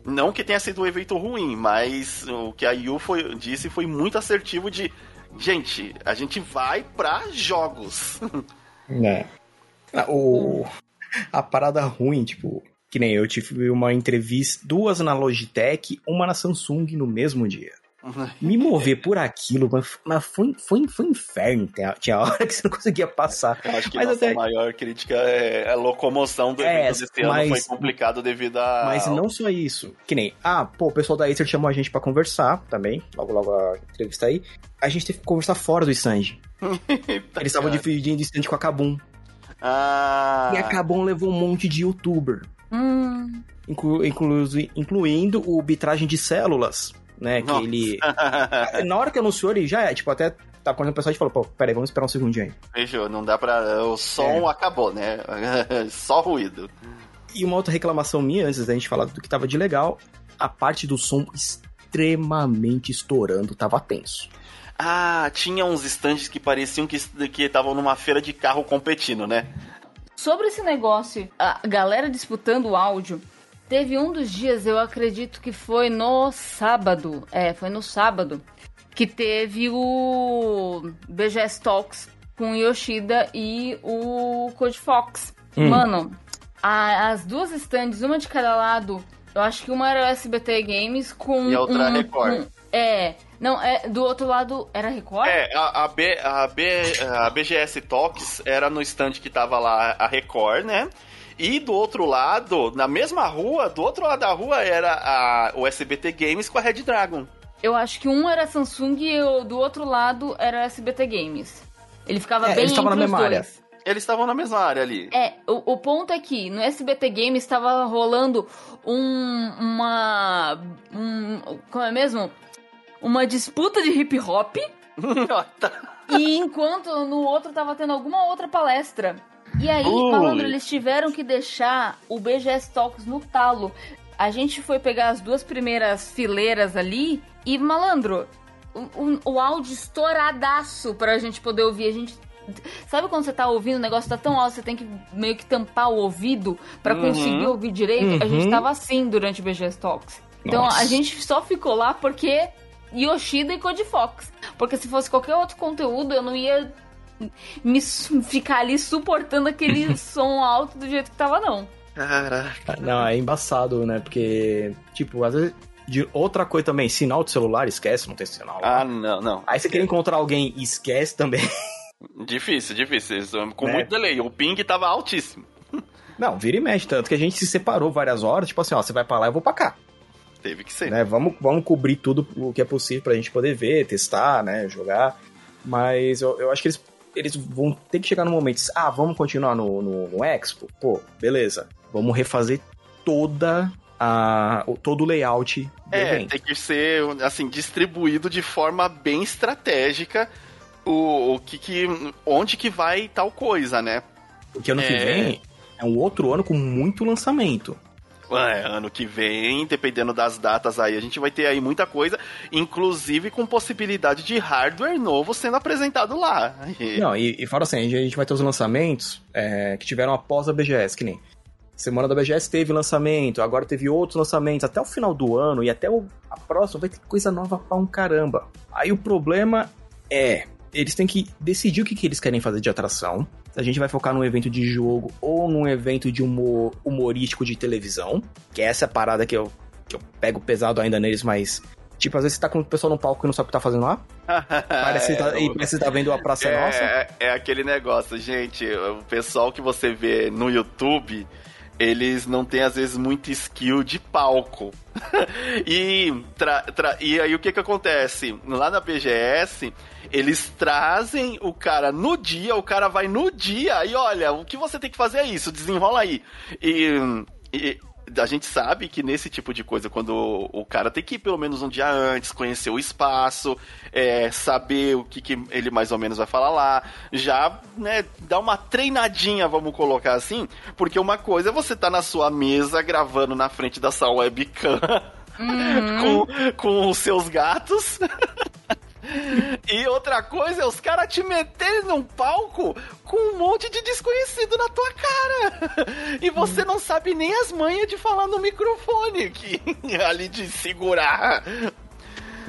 Não que tenha sido um evento ruim, mas o que a Yu foi, disse foi muito assertivo de gente, a gente vai pra jogos. É. O, a parada ruim, tipo, que nem eu tive uma entrevista, duas na Logitech, uma na Samsung no mesmo dia. Me mover por aquilo, mas foi, foi, foi inferno. Tinha hora que você não conseguia passar. Eu acho que mas nossa até... maior crítica é a locomoção do é, evento desse mas... ano foi complicado devido a. Mas não só isso. Que nem, ah, pô, o pessoal da Acer chamou a gente para conversar também. Logo, logo a entrevista aí. A gente teve que conversar fora do stand. Eles estavam dividindo stand com a Kabum. Ah. E a Kabum levou um monte de youtuber. Hum. Inclu, inclu, incluindo o bitragem de células né? Que ele. Na hora que anunciou, ele já é, tipo, até tá quando o pessoal falou, pô, peraí, vamos esperar um segundinho aí. Fechou, não dá pra. O som é. acabou, né? Só ruído. E uma outra reclamação minha, antes da gente falar do que tava de legal, a parte do som extremamente estourando, tava tenso. Ah, tinha uns stands que pareciam que estavam numa feira de carro competindo, né? Sobre esse negócio, a galera disputando o áudio, Teve um dos dias, eu acredito que foi no sábado. É, foi no sábado. Que teve o BGS Talks com o Yoshida e o Code Fox. Hum. Mano, a, as duas stands, uma de cada lado, eu acho que uma era o SBT Games com. E a outra um, Record. Um, é. Não, é, do outro lado era Record? É, a, a, B, a, B, a BGS Talks era no stand que tava lá a Record, né? E do outro lado, na mesma rua, do outro lado da rua era a, o SBT Games com a Red Dragon. Eu acho que um era Samsung e do outro lado era SBT Games. Ele ficava é, bem eles estavam na mesma área. Eles estavam na mesma área ali. É, o, o, ponto é que no SBT Games estava rolando um, uma. Um, como é mesmo? Uma disputa de hip hop. e enquanto no outro tava tendo alguma outra palestra. E aí, Ui. malandro, eles tiveram que deixar o BGS Talks no talo. A gente foi pegar as duas primeiras fileiras ali e, malandro, o, o, o áudio estouradaço pra gente poder ouvir. A gente Sabe quando você tá ouvindo, o negócio tá tão alto, você tem que meio que tampar o ouvido para uhum. conseguir ouvir direito? Uhum. A gente uhum. tava assim durante o BGS Talks. Então Nossa. a gente só ficou lá porque Yoshida e Code Fox. Porque se fosse qualquer outro conteúdo, eu não ia me ficar ali suportando aquele som alto do jeito que tava, não. Caraca. Não, é embaçado, né? Porque, tipo, às vezes. De outra coisa também, sinal de celular, esquece, não tem sinal. Ah, não, não. Aí você quer encontrar alguém esquece também. Difícil, difícil. Com né? muito delay. O ping tava altíssimo. Não, vira e mexe, tanto que a gente se separou várias horas, tipo assim, ó, você vai pra lá, eu vou pra cá. Teve que ser. Né? Vamos, vamos cobrir tudo o que é possível pra gente poder ver, testar, né, jogar. Mas eu, eu acho que eles eles vão ter que chegar no momento, ah, vamos continuar no, no, no Expo? Pô, beleza. Vamos refazer toda a, todo o layout do é, evento. tem que ser, assim, distribuído de forma bem estratégica o, o que, que onde que vai tal coisa, né? Porque ano é... que vem é um outro ano com muito lançamento. É, ano que vem, dependendo das datas aí, a gente vai ter aí muita coisa, inclusive com possibilidade de hardware novo sendo apresentado lá. Não, e, e fora assim, a gente vai ter os lançamentos é, que tiveram após a BGS, que nem. Semana da BGS teve lançamento, agora teve outros lançamentos, até o final do ano e até o, a próxima vai ter coisa nova pra um caramba. Aí o problema é, eles têm que decidir o que, que eles querem fazer de atração, a gente vai focar num evento de jogo ou num evento de humor humorístico de televisão, que é essa parada que eu, que eu pego pesado ainda neles, mas Tipo, às vezes você tá com o pessoal no palco que não sabe o que tá fazendo lá. parece, que tá, e parece que tá vendo a Praça é, Nossa. É, é aquele negócio, gente. O pessoal que você vê no YouTube eles não têm, às vezes, muito skill de palco. e, tra, tra, e aí o que que acontece? Lá na BGS, eles trazem o cara no dia, o cara vai no dia e olha, o que você tem que fazer é isso, desenrola aí. E, e a gente sabe que nesse tipo de coisa, quando o cara tem que ir pelo menos um dia antes, conhecer o espaço, é, saber o que, que, ele mais ou menos vai falar lá, já né, dá uma treinadinha, vamos colocar assim, porque uma coisa é você tá na sua mesa gravando na frente da sua webcam uhum. com, com os seus gatos. E outra coisa é os caras te meterem num palco com um monte de desconhecido na tua cara. E você não sabe nem as manhas de falar no microfone que ali de segurar.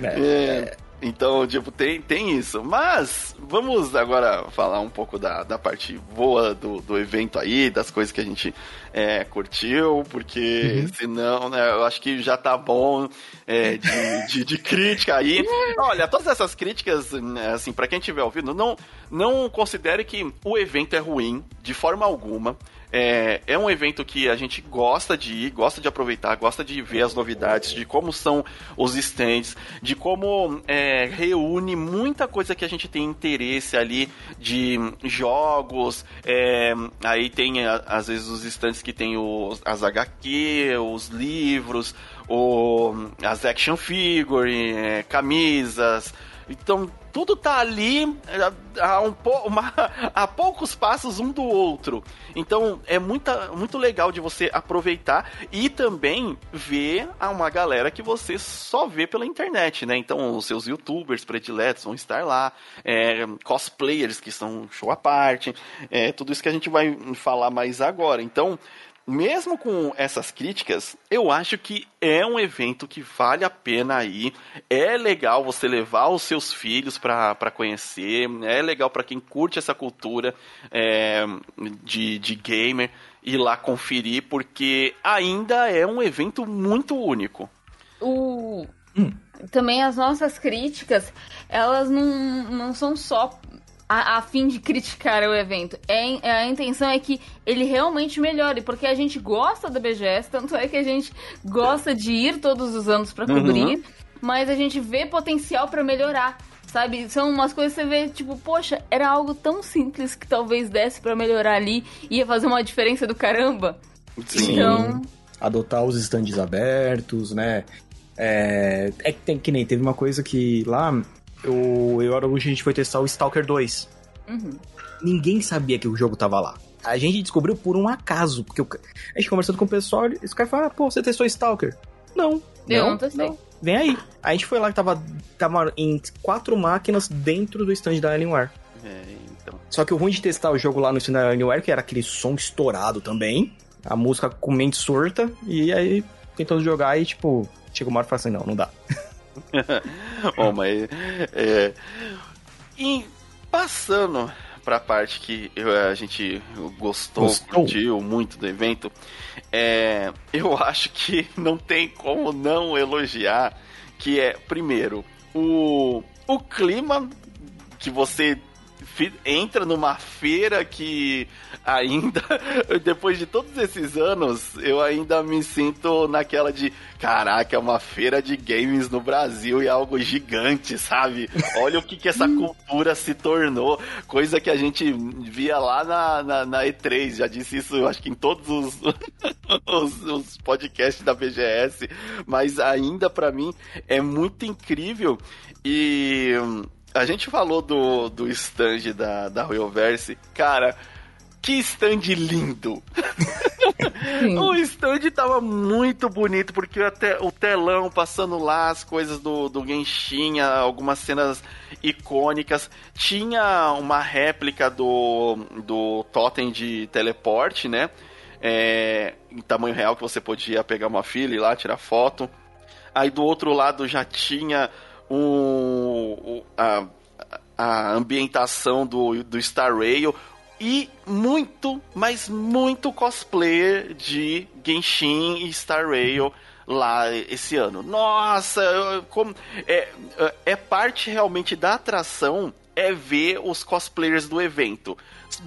É. é. Então, tipo, tem, tem isso. Mas, vamos agora falar um pouco da, da parte boa do, do evento aí, das coisas que a gente é, curtiu, porque uhum. senão, né, eu acho que já tá bom é, de, de, de, crítica aí. Olha, todas essas críticas, né, assim, para quem estiver ouvindo, não, não considere que o evento é ruim, de forma alguma. É, é um evento que a gente gosta de ir, gosta de aproveitar, gosta de ver as novidades, de como são os stands, de como é, reúne muita coisa que a gente tem interesse ali de jogos. É, aí tem às vezes os stands que tem os, as HQ, os livros, o, as action figure, é, camisas. Então tudo tá ali é, a, um, uma, a poucos passos um do outro. Então é muita, muito legal de você aproveitar e também ver uma galera que você só vê pela internet, né? Então os seus youtubers prediletos vão estar lá, é, cosplayers que são show à parte, é, tudo isso que a gente vai falar mais agora. Então mesmo com essas críticas, eu acho que é um evento que vale a pena ir. É legal você levar os seus filhos para conhecer. É legal para quem curte essa cultura é, de, de gamer ir lá conferir, porque ainda é um evento muito único. O... Hum. Também as nossas críticas, elas não, não são só a, a, fim de criticar o evento. É, a intenção é que ele realmente melhore, porque a gente gosta da BGS, tanto é que a gente gosta de ir todos os anos para cobrir, uhum. mas a gente vê potencial para melhorar. Sabe, são umas coisas que você vê, tipo, poxa, era algo tão simples que talvez desse para melhorar ali, ia fazer uma diferença do caramba. Sim. Então, adotar os estandes abertos, né? É, é que tem que nem teve uma coisa que lá eu, eu e o Araújo, a gente foi testar o Stalker 2. Uhum. Ninguém sabia que o jogo tava lá. A gente descobriu por um acaso, porque eu, a gente conversando com o pessoal, esse cara fala, ah, pô, você testou Stalker? Não. Eu não, não testei. Não. Vem aí. A gente foi lá que tava, tava em quatro máquinas dentro do stand da Alienware. É, então. Só que o ruim de testar o jogo lá no stand da Alienware, que era aquele som estourado também, a música com mente surta, e aí tentando jogar e, tipo, chega uma hora e fala assim, não, não dá. Bom, mas. É, e passando pra parte que eu, a gente gostou, gostou, curtiu muito do evento, é, eu acho que não tem como não elogiar que é, primeiro, o, o clima que você entra numa feira que ainda, depois de todos esses anos, eu ainda me sinto naquela de caraca, é uma feira de games no Brasil e é algo gigante, sabe? Olha o que, que essa cultura se tornou, coisa que a gente via lá na, na, na E3, já disse isso, acho que em todos os, os, os podcasts da BGS, mas ainda para mim é muito incrível. E a gente falou do, do stand da, da Royalverse. Cara, que stand lindo! o stand tava muito bonito, porque até o telão passando lá, as coisas do, do Genshin, algumas cenas icônicas. Tinha uma réplica do, do totem de teleporte, né? É, em tamanho real que você podia pegar uma fila e lá tirar foto. Aí do outro lado já tinha a, a ambientação do, do Star Rail e muito, mas muito cosplayer de Genshin e Star Rail lá esse ano. Nossa, como é, é parte realmente da atração é ver os cosplayers do evento.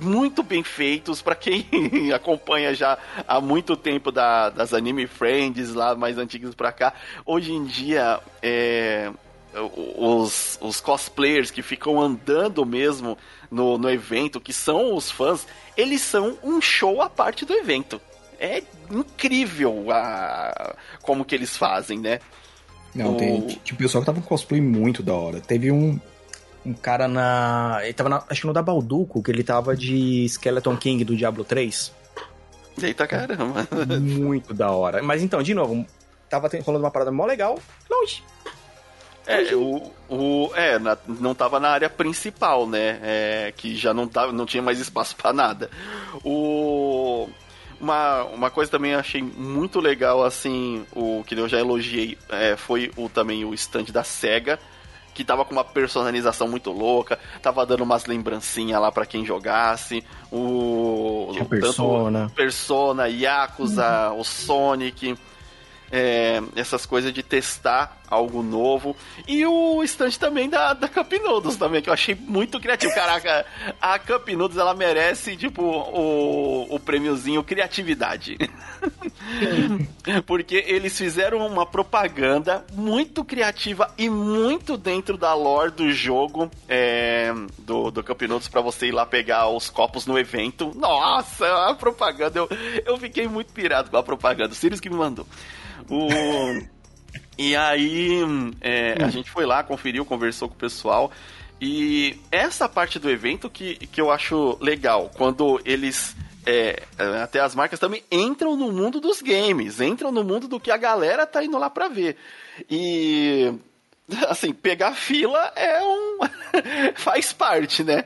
Muito bem feitos, para quem acompanha já há muito tempo da, das Anime Friends lá mais antigas pra cá. Hoje em dia, é, os, os cosplayers que ficam andando mesmo no, no evento, que são os fãs, eles são um show à parte do evento. É incrível a, como que eles fazem, né? Não, o... tem tipo, pessoal que tava com cosplay muito da hora. Teve um, um cara na. Ele tava na, acho que no da Balduco, que ele tava de Skeleton King do Diablo 3. Eita caramba. Muito da hora. Mas então, de novo, tava rolando uma parada mó legal, longe. É, o, o, é na, não tava na área principal, né? É, que já não, tava, não tinha mais espaço para nada. O, uma, uma coisa também achei muito legal, assim, o que eu já elogiei, é, foi o, também o stand da SEGA, que tava com uma personalização muito louca, tava dando umas lembrancinhas lá para quem jogasse. O, o Persona, Persona, Yakuza, uhum. o Sonic é, essas coisas de testar algo novo. E o stand também da, da Cup Noodles também, que eu achei muito criativo. Caraca, a Cup Noodles, ela merece, tipo, o, o prêmiozinho criatividade. Porque eles fizeram uma propaganda muito criativa e muito dentro da lore do jogo é, do, do Cup Noodles pra você ir lá pegar os copos no evento. Nossa, a propaganda, eu, eu fiquei muito pirado com a propaganda. O Sirius que me mandou. O... E aí é, a hum. gente foi lá, conferiu, conversou com o pessoal. E essa parte do evento que, que eu acho legal, quando eles. É, até as marcas também entram no mundo dos games, entram no mundo do que a galera tá indo lá pra ver. E. Assim, pegar fila é um. faz parte, né?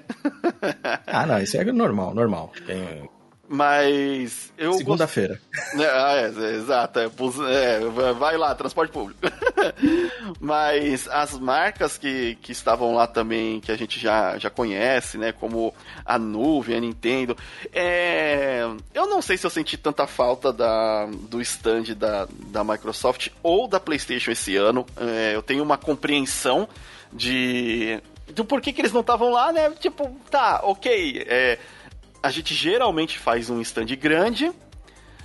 ah, não, isso é normal, normal. Tem, mas eu. Segunda-feira. Gost... É, ah, é, é, exato. É, é, vai lá, transporte público. Mas as marcas que, que estavam lá também, que a gente já, já conhece, né? Como a nuvem, a Nintendo. É, eu não sei se eu senti tanta falta da, do stand da, da Microsoft ou da PlayStation esse ano. Eu tenho uma compreensão de. Do porquê que eles não estavam lá, né? Tipo, tá, ok. É, a gente geralmente faz um stand grande,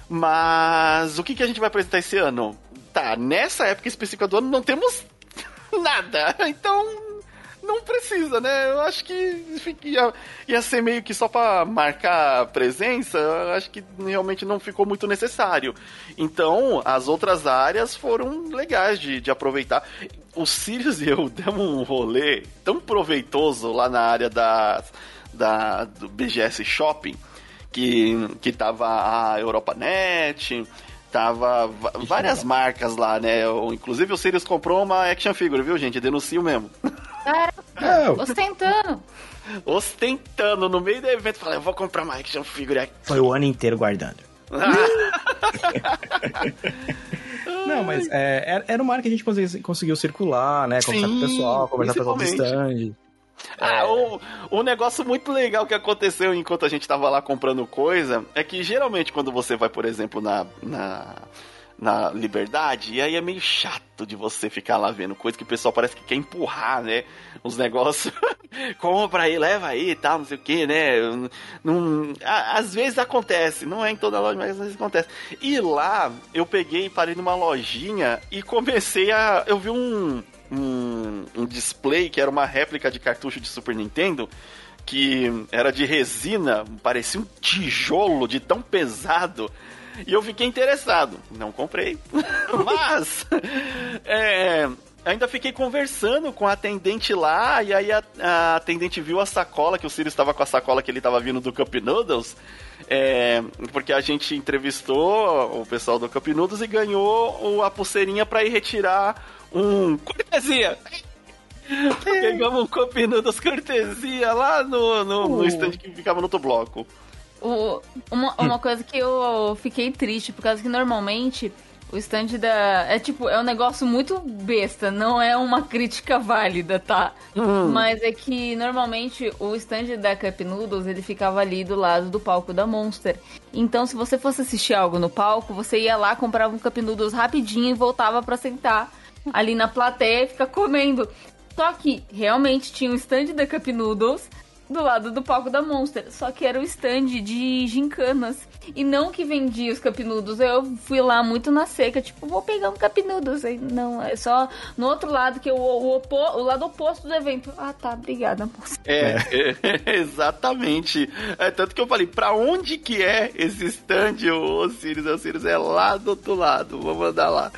mas o que, que a gente vai apresentar esse ano? Tá, nessa época específica do ano não temos nada, então não precisa, né? Eu acho que ia, ia ser meio que só para marcar presença, eu acho que realmente não ficou muito necessário. Então, as outras áreas foram legais de, de aproveitar. O Sirius e eu demos um rolê tão proveitoso lá na área das da, do BGS Shopping, que, que tava a Europa Net, tava várias marcas lá, né? Inclusive o Sirius comprou uma action figure, viu, gente? Denuncio mesmo. É, ostentando. Ostentando no meio do evento, falei, eu vou comprar uma action figure aqui. Foi o ano inteiro guardando. Não, mas é, era uma área que a gente conseguiu, circular, né? Conversar Sim, com o pessoal, conversar com o pessoal do stand. Ah, o, um negócio muito legal que aconteceu enquanto a gente tava lá comprando coisa é que geralmente quando você vai, por exemplo, na, na, na Liberdade, e aí é meio chato de você ficar lá vendo coisa que o pessoal parece que quer empurrar, né? Os negócios, compra aí, leva aí e tal, não sei o que, né? Não, às vezes acontece, não é em toda loja, mas às vezes acontece. E lá eu peguei parei numa lojinha e comecei a. Eu vi um um, um display que era uma réplica de cartucho de Super Nintendo que era de resina, parecia um tijolo de tão pesado. E eu fiquei interessado. Não comprei. Mas é, ainda fiquei conversando com a atendente lá, e aí a, a atendente viu a sacola, que o Sirius estava com a sacola que ele estava vindo do Cup Noodles. É, porque a gente entrevistou o pessoal do Cup Noodles e ganhou a pulseirinha para ir retirar um cortesia. Pegamos um copinho das cortesia lá no, no, uh. no stand que ficava no outro bloco. O, uma, uma coisa que eu fiquei triste, por causa que normalmente o stand da. É tipo, é um negócio muito besta, não é uma crítica válida, tá? Uhum. Mas é que normalmente o stand da Cup Noodles ele ficava ali do lado do palco da Monster. Então, se você fosse assistir algo no palco, você ia lá, comprava um Cup Noodles rapidinho e voltava para sentar ali na plateia e fica comendo. Só que realmente tinha um stand da Cup Noodles do lado do palco da Monster. Só que era o stand de gincanas. E não que vendia os capinudos. Eu fui lá muito na seca, tipo, vou pegar um capinudos. Aí, não, é só no outro lado, que é o, o, opo, o lado oposto do evento. Ah, tá, obrigada, moça. É, é. exatamente. É, tanto que eu falei, pra onde que é esse stand, o Sirius? O Sirius é lá do outro lado, vou mandar lá.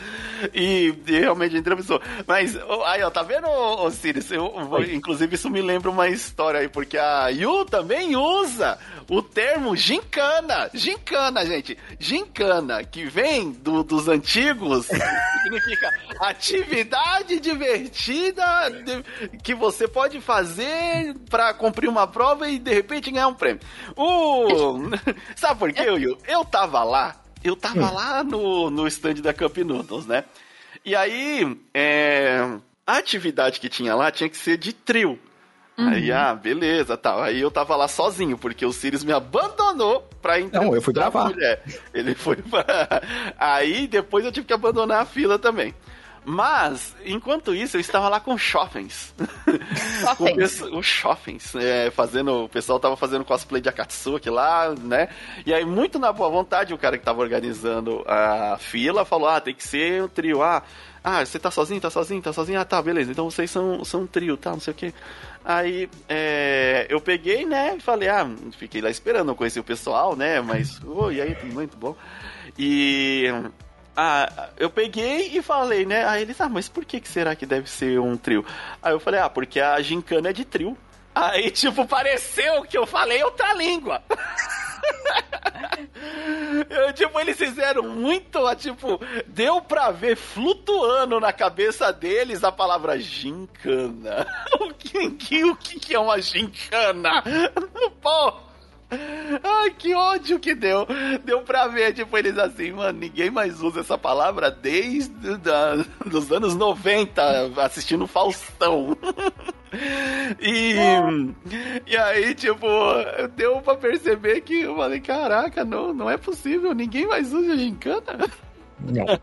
E, e realmente entrevistou. Mas, aí, ó, tá vendo, ô, Sirius? Eu, inclusive, isso me lembra uma história aí, porque a Yu também usa o termo gincana. Gincana, gente. Gincana, que vem do, dos antigos, significa atividade divertida de, que você pode fazer para cumprir uma prova e de repente ganhar um prêmio. O... Sabe por quê, Will? Eu tava lá, eu tava hum. lá no, no stand da Cup Noodles, né? E aí, é... a atividade que tinha lá tinha que ser de trio. Uhum. Aí, ah, beleza, tal. Aí eu tava lá sozinho, porque o Sirius me abandonou pra entrar. Não, eu fui gravar. Mulher. Ele foi pra... Aí depois eu tive que abandonar a fila também. Mas, enquanto isso, eu estava lá com shoppings. Shoppings. o shoppings, é, fazendo. O pessoal tava fazendo cosplay de Akatsuki lá, né? E aí, muito na boa vontade, o cara que tava organizando a fila falou: ah, tem que ser um trio. Ah, ah, você tá sozinho, tá sozinho, tá sozinho? Ah, tá, beleza. Então vocês são, são um trio, tá? Não sei o que. Aí é, eu peguei, né, e falei, ah, fiquei lá esperando, não conheci o pessoal, né, mas, oi, e aí, tudo muito bom. E ah, eu peguei e falei, né, aí eles, ah, mas por que, que será que deve ser um trio? Aí eu falei, ah, porque a gincana é de trio. Aí, tipo, pareceu que eu falei outra língua. Eu, tipo, eles fizeram muito, tipo, deu pra ver flutuando na cabeça deles a palavra gincana. O que, o que é uma gincana? Pô! Ai, que ódio que deu. Deu pra ver, tipo, eles assim, mano, ninguém mais usa essa palavra desde da, dos anos 90, assistindo Faustão. E, e aí, tipo, deu pra perceber que eu falei, caraca, não, não é possível, ninguém mais usa gincana. Não.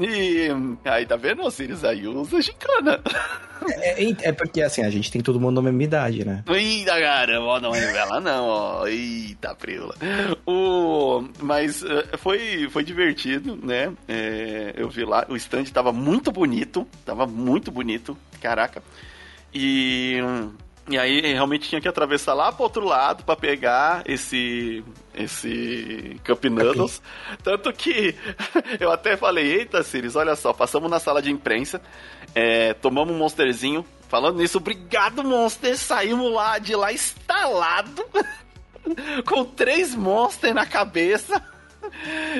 E aí, tá vendo, Osiris? Aí usa gincana. É, é, é, porque, assim, a gente tem todo mundo na mesma idade, né? Eita, caramba, não revela não, ó. Eita, prila. O... Mas uh, foi, foi divertido, né? É, eu vi lá, o stand tava muito bonito, tava muito bonito, caraca. E e aí realmente tinha que atravessar lá pro outro lado para pegar esse esse Cup Noodles. Tanto que eu até falei, eita Sirius, olha só, passamos na sala de imprensa, é, tomamos um monsterzinho. Falando nisso, obrigado, Monster! Saímos lá de lá instalado, com três Monster na cabeça.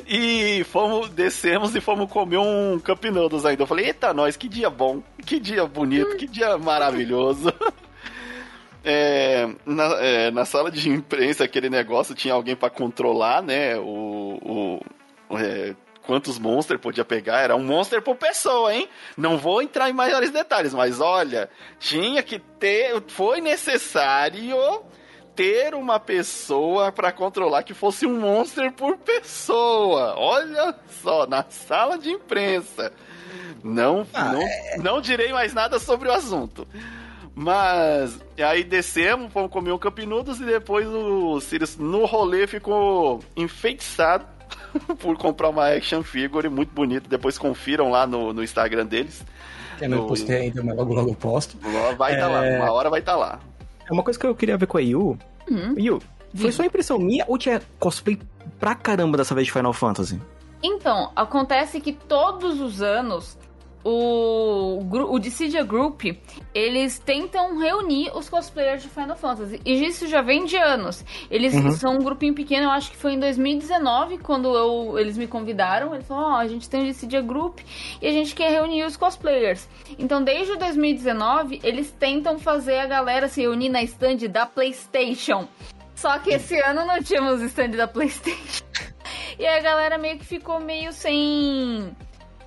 E fomos, descemos e fomos comer um Cup Noodles ainda. Eu falei, eita, nós, que dia bom, que dia bonito, que dia maravilhoso. É, na, é, na, sala de imprensa, aquele negócio tinha alguém para controlar, né? O. o é, quantos monstros podia pegar? Era um monster por pessoa, hein? Não vou entrar em maiores detalhes, mas olha, tinha que ter. Foi necessário ter uma pessoa para controlar que fosse um monster por pessoa. Olha só, na sala de imprensa. Não, ah, não, é... não direi mais nada sobre o assunto. Mas aí descemos, fomos comer um campinudos e depois o Sirius no rolê ficou enfeitiçado por comprar uma action figure muito bonita. Depois confiram lá no, no Instagram deles. Eu não no... postei ainda, mas logo logo posto. Vai estar é... tá lá, uma hora vai estar tá lá. É uma coisa que eu queria ver com a Yu. Uhum. Yu, foi só impressão minha ou tinha cosplay pra caramba dessa vez de Final Fantasy? Então, acontece que todos os anos o, o Dissidia Group, eles tentam reunir os cosplayers de Final Fantasy. E isso já vem de anos. Eles uhum. são um grupinho pequeno, eu acho que foi em 2019, quando eu, eles me convidaram. Eles falaram, ó, oh, a gente tem o Dissidia Group e a gente quer reunir os cosplayers. Então, desde 2019, eles tentam fazer a galera se reunir na stand da PlayStation. Só que esse ano não tínhamos stand da PlayStation. E a galera meio que ficou meio sem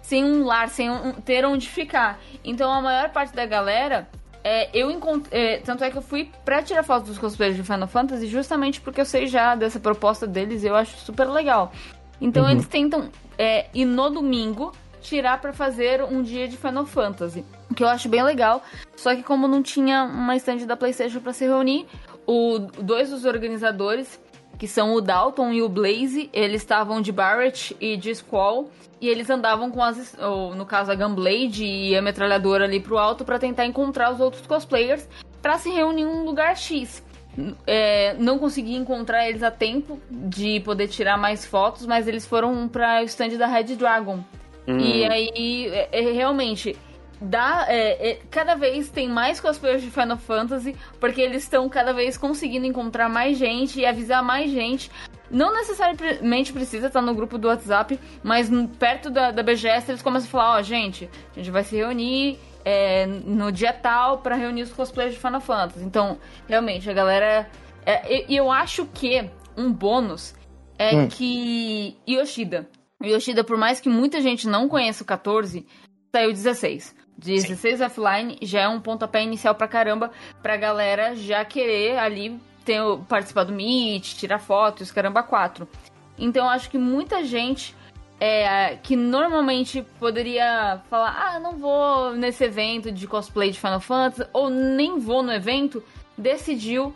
sem um lar, sem um, ter onde ficar. Então a maior parte da galera é, eu encontrei. É, tanto é que eu fui pra tirar foto dos cosplayers de Final Fantasy justamente porque eu sei já dessa proposta deles e eu acho super legal. Então uhum. eles tentam é, ir no domingo tirar para fazer um dia de Final Fantasy, que eu acho bem legal. Só que como não tinha uma stand da PlayStation para se reunir, o, dois dos organizadores, que são o Dalton e o Blaze, eles estavam de Barrett e de Squall, e eles andavam com as, ou, no caso a Gunblade e a metralhadora ali pro alto para tentar encontrar os outros cosplayers para se reunir em um lugar X. É, não consegui encontrar eles a tempo de poder tirar mais fotos, mas eles foram para o stand da Red Dragon. Hum. E aí, é, é, realmente, dá, é, é, cada vez tem mais cosplayers de Final Fantasy, porque eles estão cada vez conseguindo encontrar mais gente e avisar mais gente. Não necessariamente precisa estar no grupo do WhatsApp, mas perto da, da BGS eles começam a falar: ó, oh, gente, a gente vai se reunir é, no dia tal para reunir os cosplayers de Final Fantasy. Então, realmente, a galera. É, e eu acho que um bônus é hum. que Yoshida. Yoshida, por mais que muita gente não conheça o 14, saiu 16. 16 Sim. offline já é um pontapé inicial pra caramba pra galera já querer ali ter, participar do Meet, tirar fotos, caramba 4. Então acho que muita gente é, que normalmente poderia falar, ah, não vou nesse evento de cosplay de Final Fantasy, ou nem vou no evento, decidiu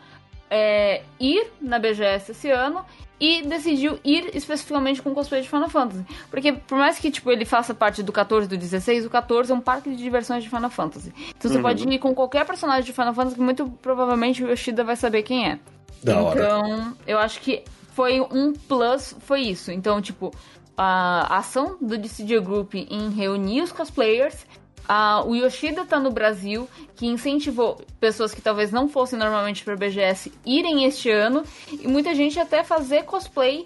é, ir na BGS esse ano e decidiu ir especificamente com cosplay de Final Fantasy. Porque por mais que tipo, ele faça parte do 14 e do 16, o 14 é um parque de diversões de Final Fantasy. Então uhum. você pode ir com qualquer personagem de Final Fantasy que muito provavelmente o Yoshida vai saber quem é. Da então, hora. eu acho que foi um plus, foi isso. Então, tipo, a ação do DCD Group em reunir os cosplayers. Uh, o Yoshida tá no Brasil, que incentivou pessoas que talvez não fossem normalmente para BGS irem este ano, e muita gente até fazer cosplay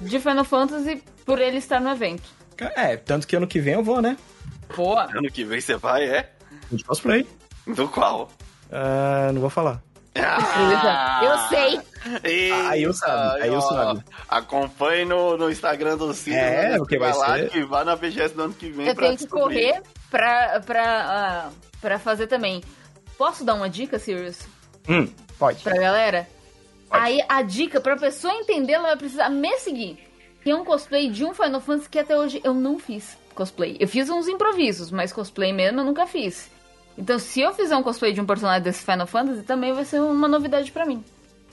de Final Fantasy por ele estar no evento. É, tanto que ano que vem eu vou, né? Boa! Ano que vem você vai, é? De cosplay. Do qual? Uh, não vou falar. Ah, eu sei. Eita, aí eu sabe, aí eu sabe. Acompanhe no, no Instagram do Cid. É, né, porque vai, vai ser. que vá na BGS do ano que vem Eu tenho que correr pra, pra, uh, pra fazer também. Posso dar uma dica, Sirius? Hum, pode. Pra galera? Pode. Aí a dica, pra pessoa entender, ela vai precisar me seguir. Tem um cosplay de um Final Fantasy que até hoje eu não fiz cosplay. Eu fiz uns improvisos, mas cosplay mesmo eu nunca fiz. Então, se eu fizer um cosplay de um personagem desse Final Fantasy, também vai ser uma novidade para mim.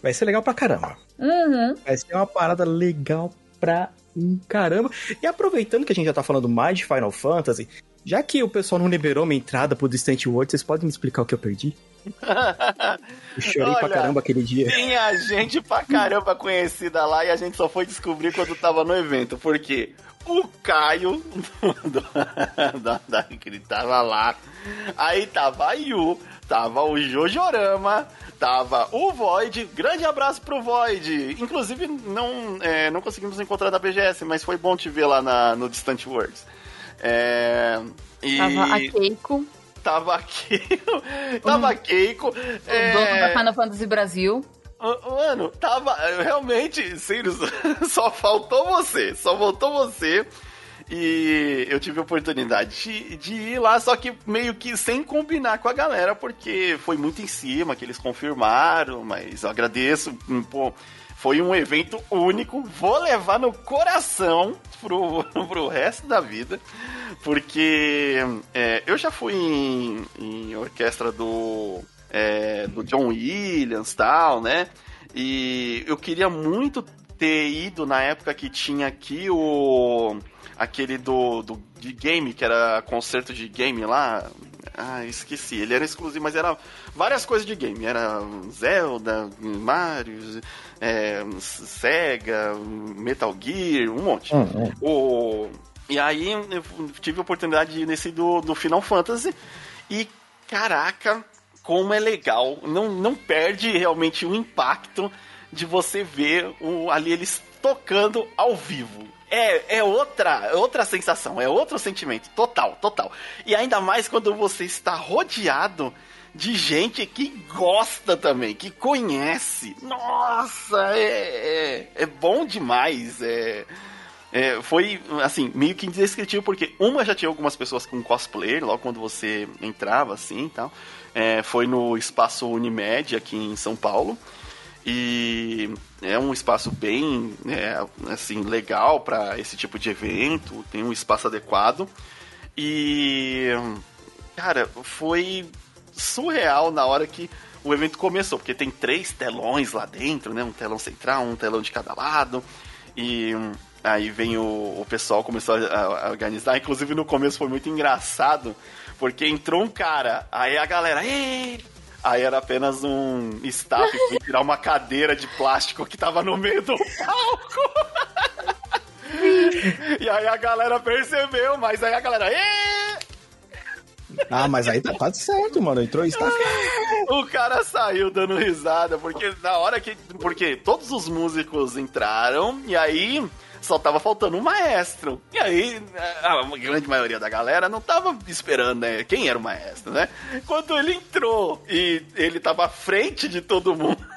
Vai ser legal pra caramba. Uhum. Vai ser uma parada legal pra um caramba. E aproveitando que a gente já tá falando mais de Final Fantasy, já que o pessoal não liberou minha entrada pro Distant World, vocês podem me explicar o que eu perdi? Eu chorei Olha, pra caramba aquele dia. Tinha gente pra caramba conhecida lá e a gente só foi descobrir quando tava no evento. Por quê? o Caio da, da, ele tava lá. Aí tava a Yu, tava o Jojorama, tava o Void. Grande abraço pro Void. Inclusive, não, é, não conseguimos encontrar na BGS, mas foi bom te ver lá na, no Distant Worlds. É, e... Tava a Keiko. A Keiko. O é... dono da Final Fantasy Brasil. Mano, tava. Realmente, Sirius, só faltou você. Só faltou você. E eu tive a oportunidade de, de, ir lá, só que meio que sem combinar com a galera, porque foi muito em cima que eles confirmaram, mas eu agradeço. Pô, foi um evento único. Vou levar no coração pro, pro resto da vida, porque é, eu já fui em, em orquestra do é, do John Williams tal, né? E eu queria muito ter ido na época que tinha aqui o. aquele do, do de game, que era concerto de game lá. Ah, esqueci. Ele era exclusivo, mas era várias coisas de game. Era Zelda, Mario, é, Sega, Metal Gear, um monte. Uhum. O, e aí eu tive a oportunidade de ir nesse do, do Final Fantasy. E caraca, como é legal. Não, não perde realmente o impacto de você ver o, ali eles tocando ao vivo. É, é outra, outra sensação, é outro sentimento, total, total. E ainda mais quando você está rodeado de gente que gosta também, que conhece. Nossa, é, é, é bom demais. É, é, foi, assim, meio que indescritível, porque uma já tinha algumas pessoas com cosplayer, logo quando você entrava, assim e. É, foi no espaço Unimed, aqui em São Paulo. E é um espaço bem, é, assim, legal para esse tipo de evento, tem um espaço adequado. E. Cara, foi surreal na hora que o evento começou, porque tem três telões lá dentro, né? Um telão central, um telão de cada lado. E hum, aí vem o, o pessoal começou a, a, organizar. Inclusive no começo foi muito engraçado, porque entrou um cara, aí a galera, Ei! Aí era apenas um staff que tirar uma cadeira de plástico que tava no meio do palco. e aí a galera percebeu, mas aí a galera. Êêê! Ah, mas aí tá quase certo, mano. Entrou staff. o cara saiu dando risada, porque na hora que. Porque todos os músicos entraram, e aí só tava faltando um maestro. E aí, a grande maioria da galera não tava esperando, né? Quem era o maestro, né? Quando ele entrou e ele tava à frente de todo mundo.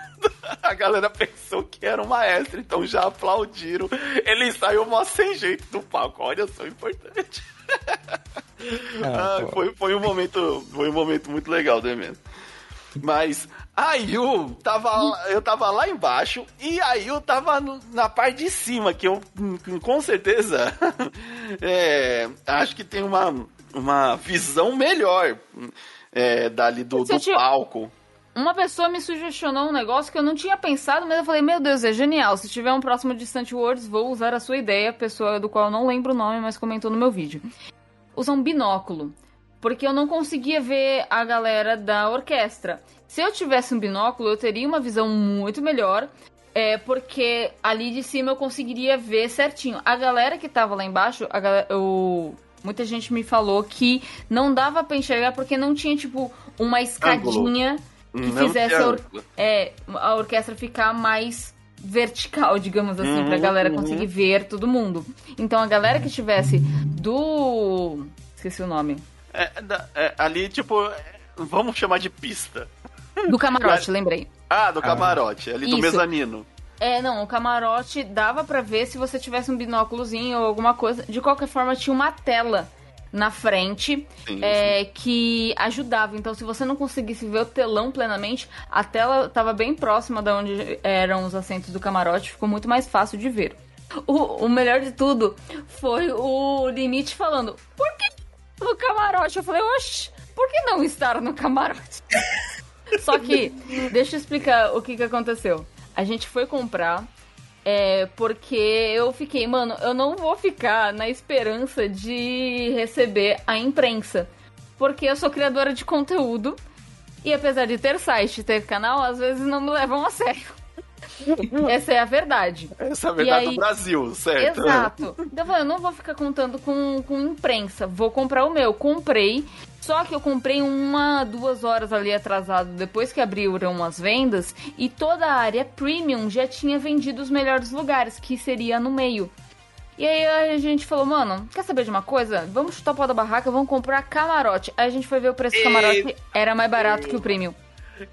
A galera pensou que era um maestro, então já aplaudiram. Ele saiu mó sem jeito do palco. Olha só, importante. Ah, ah, foi, foi, um momento, foi um momento muito legal do evento. Mas a Yu tava, eu tava lá embaixo e a Yu tava no, na parte de cima, que eu com certeza é, acho que tem uma, uma visão melhor é, dali do, do palco. Uma pessoa me sugestionou um negócio que eu não tinha pensado, mas eu falei, meu Deus, é genial. Se tiver um próximo Distant Words, vou usar a sua ideia, pessoa do qual eu não lembro o nome, mas comentou no meu vídeo. Usar um binóculo. Porque eu não conseguia ver a galera da orquestra. Se eu tivesse um binóculo, eu teria uma visão muito melhor. É, porque ali de cima eu conseguiria ver certinho. A galera que tava lá embaixo, a galera, o, muita gente me falou que não dava para enxergar porque não tinha, tipo, uma escadinha. Ângulo que não fizesse a, or é, a orquestra ficar mais vertical, digamos assim, uhum, pra galera uhum. conseguir ver todo mundo. Então a galera que estivesse do. Esqueci o nome. É, é, ali, tipo, vamos chamar de pista. Do camarote, lembrei. Ah, do camarote, ali Isso. do mezanino. É, não, o camarote dava para ver se você tivesse um binóculozinho ou alguma coisa. De qualquer forma, tinha uma tela na frente sim, é, sim. que ajudava. Então, se você não conseguisse ver o telão plenamente, a tela estava bem próxima de onde eram os assentos do camarote, ficou muito mais fácil de ver. O, o melhor de tudo foi o Limite falando: por que no camarote? Eu falei: oxe, por que não estar no camarote? Só que, deixa eu explicar o que, que aconteceu. A gente foi comprar é, porque eu fiquei, mano, eu não vou ficar na esperança de receber a imprensa. Porque eu sou criadora de conteúdo. E apesar de ter site, ter canal, às vezes não me levam a sério. Essa é a verdade. Essa é a verdade aí, do Brasil, certo? Exato. Então eu falei, eu não vou ficar contando com, com imprensa. Vou comprar o meu. Comprei. Só que eu comprei uma, duas horas ali atrasado depois que abriram as vendas e toda a área premium já tinha vendido os melhores lugares, que seria no meio. E aí a gente falou, mano, quer saber de uma coisa? Vamos chutar o pau da barraca, vamos comprar camarote. Aí a gente foi ver o preço do camarote, era mais barato que o premium.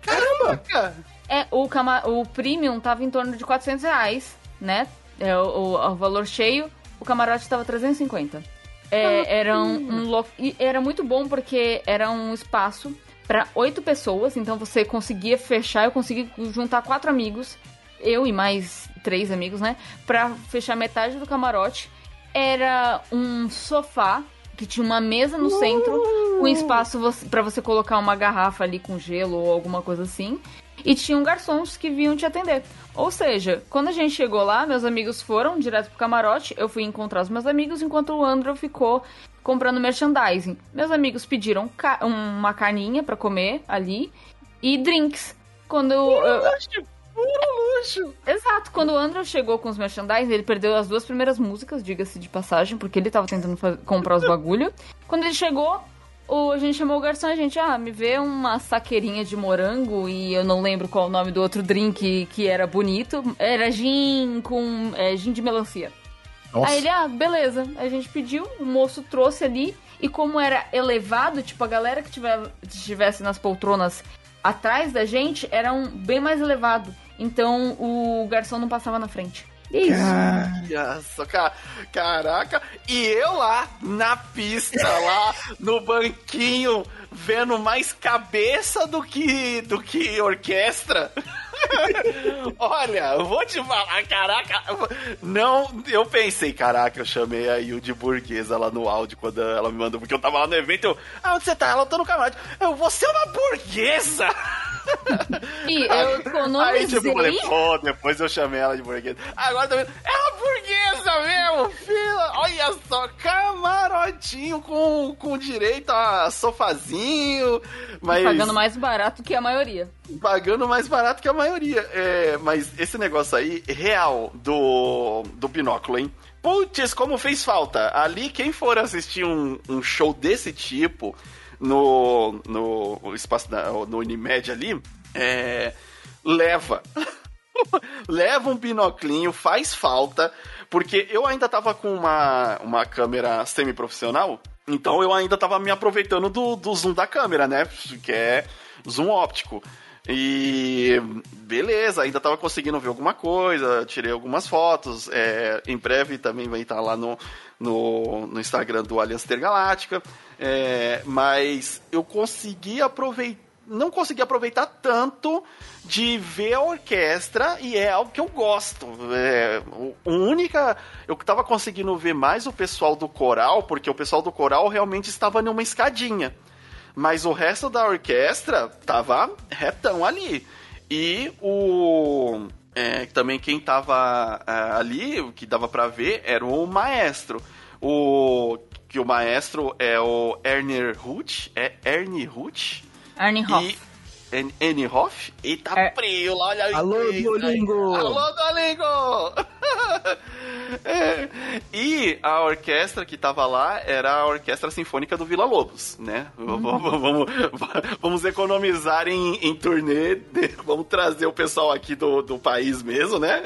Caramba! É, o, cama o premium tava em torno de 400 reais, né? É, o, o, o valor cheio, o camarote tava 350. É, era um, um era muito bom porque era um espaço para oito pessoas, então você conseguia fechar, eu consegui juntar quatro amigos, eu e mais três amigos, né, para fechar metade do camarote. Era um sofá que tinha uma mesa no centro, com espaço para você colocar uma garrafa ali com gelo ou alguma coisa assim. E tinham garçons que vinham te atender. Ou seja, quando a gente chegou lá, meus amigos foram direto pro camarote, eu fui encontrar os meus amigos, enquanto o Andrew ficou comprando merchandising. Meus amigos pediram ca uma carninha para comer ali e drinks. Quando puro eu... luxo, puro luxo! Exato, quando o Andrew chegou com os merchandising, ele perdeu as duas primeiras músicas, diga-se de passagem, porque ele tava tentando comprar os bagulho. Quando ele chegou, o, a gente chamou o garçom a gente, ah, me vê uma saqueirinha de morango e eu não lembro qual o nome do outro drink que era bonito. Era gin com. É, gin de melancia. Nossa. Aí ele, ah, beleza. A gente pediu, o moço trouxe ali. E como era elevado, tipo, a galera que tiver, estivesse nas poltronas atrás da gente era um bem mais elevado. Então o garçom não passava na frente. Isso. Car... Caraca. E eu lá na pista, lá no banquinho, vendo mais cabeça do que do que orquestra. Olha, eu vou te falar, caraca. Não, eu pensei, caraca, eu chamei a Yu de burguesa lá no áudio quando ela me mandou, porque eu tava lá no evento. Eu, ah, onde você tá? Ela tá no camarote. Eu, você é uma burguesa! E eu economizei. Aí, tipo, eu falei, pô, depois eu chamei ela de burguesa. Agora também, é uma burguesa mesmo, filha. Olha só, camarotinho com, com direito a sofazinho. Mas... Pagando mais barato que a maioria. Pagando mais barato que a maioria. É, mas esse negócio aí, real, do, do binóculo, hein? Putz, como fez falta. Ali, quem for assistir um, um show desse tipo no, no espaço da, no Unimed ali, é, leva. leva um binoclinho, faz falta, porque eu ainda tava com uma, uma câmera semi-profissional, então eu ainda tava me aproveitando do, do zoom da câmera, né? Que é zoom óptico. E beleza, ainda tava conseguindo ver alguma coisa, tirei algumas fotos. É, em breve também vai estar lá no, no, no Instagram do Aliança Intergaláctica. É, mas eu consegui aproveitar. Não consegui aproveitar tanto de ver a orquestra e é algo que eu gosto. É, o, única. Eu tava conseguindo ver mais o pessoal do coral, porque o pessoal do coral realmente estava numa escadinha. Mas o resto da orquestra tava retão ali. E o. É, também quem tava é, ali, o que dava para ver, era o maestro. O. Que o maestro é o Ernie Huth. É Ernie Huth. Ernie Hoff. E Annie Hoff? Eita, É. frio, lá, olha Alô, aí. Duolingo! Alô, Duolingo! É. E a orquestra que tava lá era a Orquestra Sinfônica do Vila Lobos, né? V- v- Vamos, vamos economizar em, em turnê, vamos trazer o pessoal aqui do, do país mesmo, né?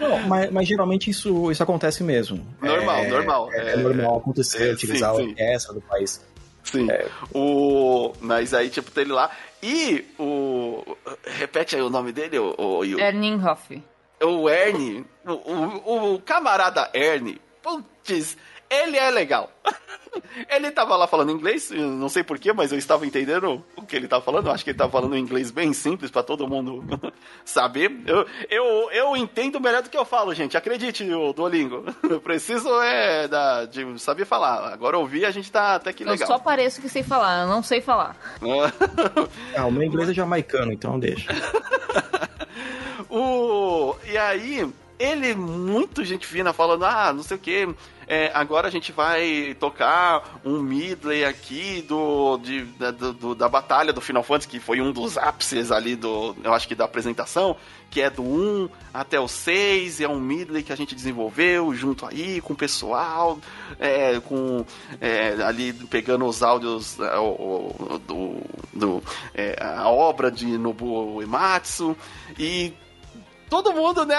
Não, mas, mas geralmente isso, isso acontece mesmo. Normal, é, normal. É, é normal acontecer, é, utilizar sim, a sim. orquestra do país. Sim. É. O... Mas aí, tipo, tem ele lá. E o. Repete aí o nome dele, o, o, Yu. Ernie Hoff. o Ernie, o, o, o camarada Ernie, putz, ele é legal. ele tava lá falando inglês, eu não sei porquê, mas eu estava entendendo o que ele tava falando. Eu acho que ele tava falando um inglês bem simples pra todo mundo saber. Eu, eu, eu entendo melhor do que eu falo, gente. Acredite, o Duolingo. Eu preciso é da, de saber falar. Agora ouvir a gente tá até que Eu legal. só pareço que sei falar, eu não sei falar. Ah, o meu inglês é jamaicano, então deixa. O... E aí, ele, muito gente fina, falando, ah, não sei o que, agora a gente vai tocar um medley aqui do, de, da, do- da batalha do Final Fantasy, que foi um dos ápices ali do, eu acho que da apresentação, que é do 1 até o 6, e é um medley que a gente desenvolveu junto aí com o pessoal, é, com é, ali pegando os áudios é, o- o- do, do, é, a obra de Nobuo Uematsu, e todo mundo, né,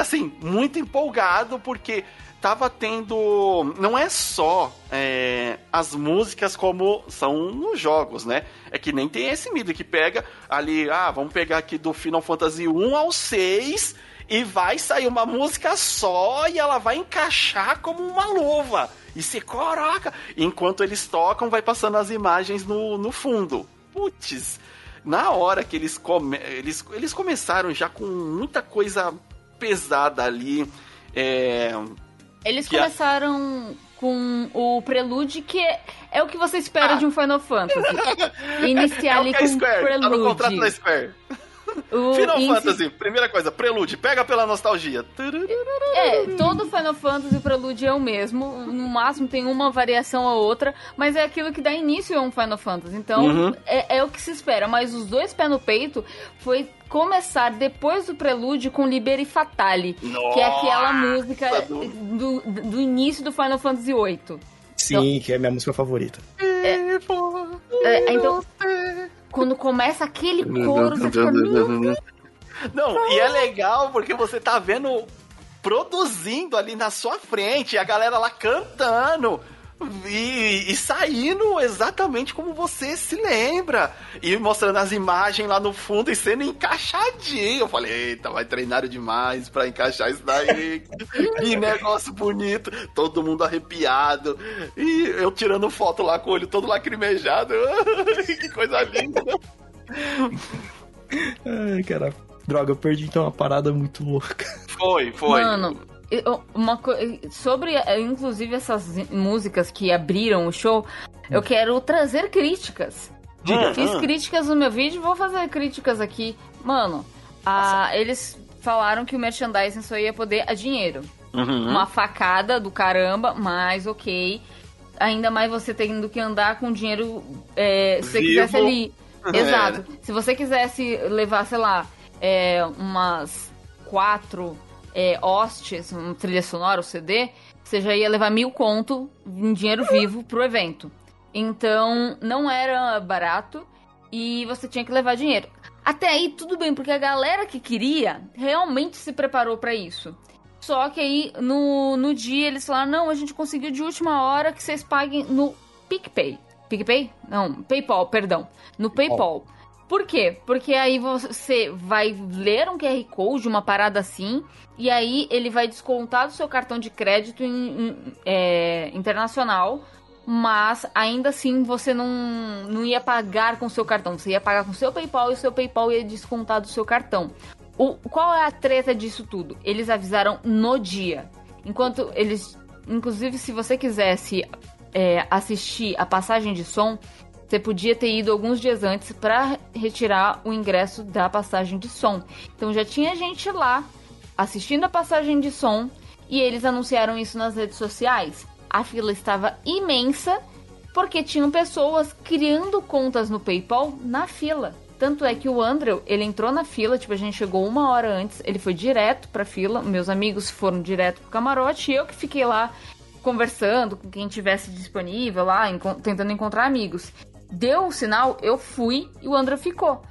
assim, muito empolgado, porque tava tendo. Não é só é, as músicas como são nos jogos, né? É que nem tem esse mídia que pega ali, ah, vamos pegar aqui do Final Fantasy 1 ao 6 e vai sair uma música só e ela vai encaixar como uma luva. E se caraca! Enquanto eles tocam, vai passando as imagens no, no fundo. Putz, na hora que eles, come... eles, eles começaram já com muita coisa pesada ali. É, Eles Que a- começaram com o prelude, que é, é o que você espera Ah. de um Final Fantasy. Iniciar é o ali com um Square, tá no contrato da. Square. O Final Fantasy, primeira coisa, prelude, pega pela nostalgia. É, todo Final Fantasy o prelude é o mesmo. No máximo tem uma variação ou outra, mas é aquilo que dá início a um Final Fantasy. Então Uhum. é, é o que se espera. Mas os dois pés no peito foi começar depois do prelude com Liberi Fatale, que é aquela música do- do, do início do Final Fantasy VIII. Sim, que é minha música favorita. É, então, quando começa aquele coro, você fica, "Meu Não, e é legal porque você tá vendo produzindo ali na sua frente, a galera lá cantando. E, e saindo exatamente como você se lembra. E mostrando as imagens lá no fundo e sendo encaixadinho. Eu falei, eita, vai treinar demais pra encaixar isso daí. que negócio bonito. Todo mundo arrepiado. E eu tirando foto lá com o olho todo lacrimejado. que coisa linda. Ai, cara. Droga, eu perdi então uma parada muito louca. Foi, foi. Mano, uma co- sobre eh, inclusive essas músicas que abriram o show, eu quero trazer críticas. Diga. Fiz Hum. críticas no meu vídeo, vou fazer críticas aqui. Mano, a- eles falaram que o merchandising só ia poder a dinheiro. Uhum. Uma facada do caramba, mas ok. Ainda mais você tendo que andar com dinheiro é, se você quisesse ali. É. Exato. Se você quisesse levar, sei lá, é, umas quatro é, hostes, uma trilha sonora, o CD, você já ia levar mil conto em dinheiro vivo pro evento. Então, não era barato e você tinha que levar dinheiro. Até aí, tudo bem, porque a galera que queria realmente se preparou pra isso. Só que aí, no, no dia, eles falaram: não, a gente conseguiu de última hora que vocês paguem no PicPay. PicPay? Não, PayPal, perdão. No PayPal. Por quê? Porque aí você vai ler um QR Code, uma parada assim, e aí ele vai descontar do seu cartão de crédito em- em- é, internacional, mas ainda assim você não, não ia pagar com o seu cartão, você ia pagar com o seu PayPal e o seu PayPal ia descontar do seu cartão. O, qual é a treta disso tudo? Eles avisaram no dia. Enquanto eles. Inclusive, se você quisesse é, assistir a passagem de som, você podia ter ido alguns dias antes para retirar o ingresso da passagem de som. Então já tinha gente lá assistindo a passagem de som e eles anunciaram isso nas redes sociais. A fila estava imensa porque tinham pessoas criando contas no PayPal na fila. Tanto é que o Andrew, ele entrou na fila, tipo, a gente chegou uma hora antes, ele foi direto pra fila, meus amigos foram direto pro camarote e eu que fiquei lá conversando com quem tivesse disponível lá, enco- tentando encontrar amigos. Deu o sinal, eu fui e o Andrew ficou.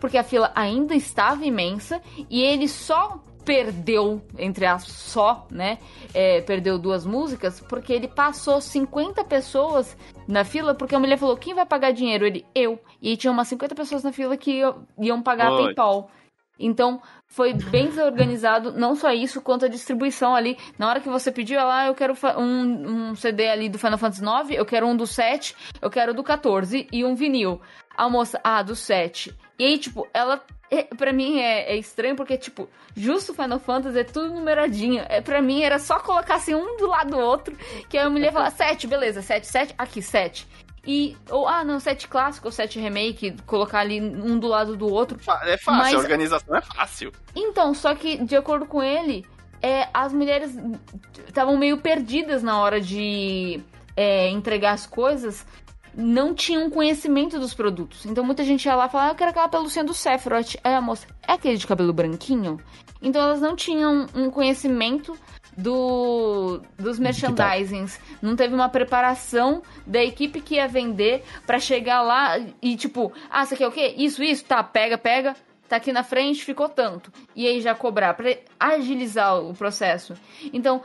Porque a fila ainda estava imensa e ele só perdeu, entre as só, né? é, perdeu duas músicas, porque ele passou 50 pessoas na fila, porque a mulher falou: quem vai pagar dinheiro? Ele, eu. E tinha umas 50 pessoas na fila que iam- iam pagar Oi. PayPal. Então, foi bem desorganizado, não só isso, quanto a distribuição ali. Na hora que você pediu, ela, ah, eu quero um, um CD ali do Final Fantasy IX, eu quero um do 7, eu quero do 14 e um vinil. A moça, ah, do 7. E aí, tipo, ela. É, pra mim é, é estranho porque, tipo, justo Final Fantasy é tudo numeradinho. É, pra mim era só colocar assim um do lado do outro, que aí a mulher fala 7, beleza, 7, 7, aqui, 7. E, ou, ah, não, 7 clássico ou 7 remake, colocar ali um do lado do outro. É fácil, Mas- a organização é fácil. Então, só que, de acordo com ele, é, as mulheres estavam meio perdidas na hora de é, entregar as coisas, não tinham conhecimento dos produtos. Então, muita gente ia lá falava, ah, eu quero aquela pelucinha do Sephiroth. Aí a moça, é aquele de cabelo branquinho? Então, elas não tinham um conhecimento do, dos merchandisings. Não teve uma preparação da equipe que ia vender pra chegar lá e, tipo, ah, você quer o quê? Isso, isso? Tá, pega, pega tá aqui na frente, ficou tanto. E aí já cobrar, pra agilizar o processo. Então,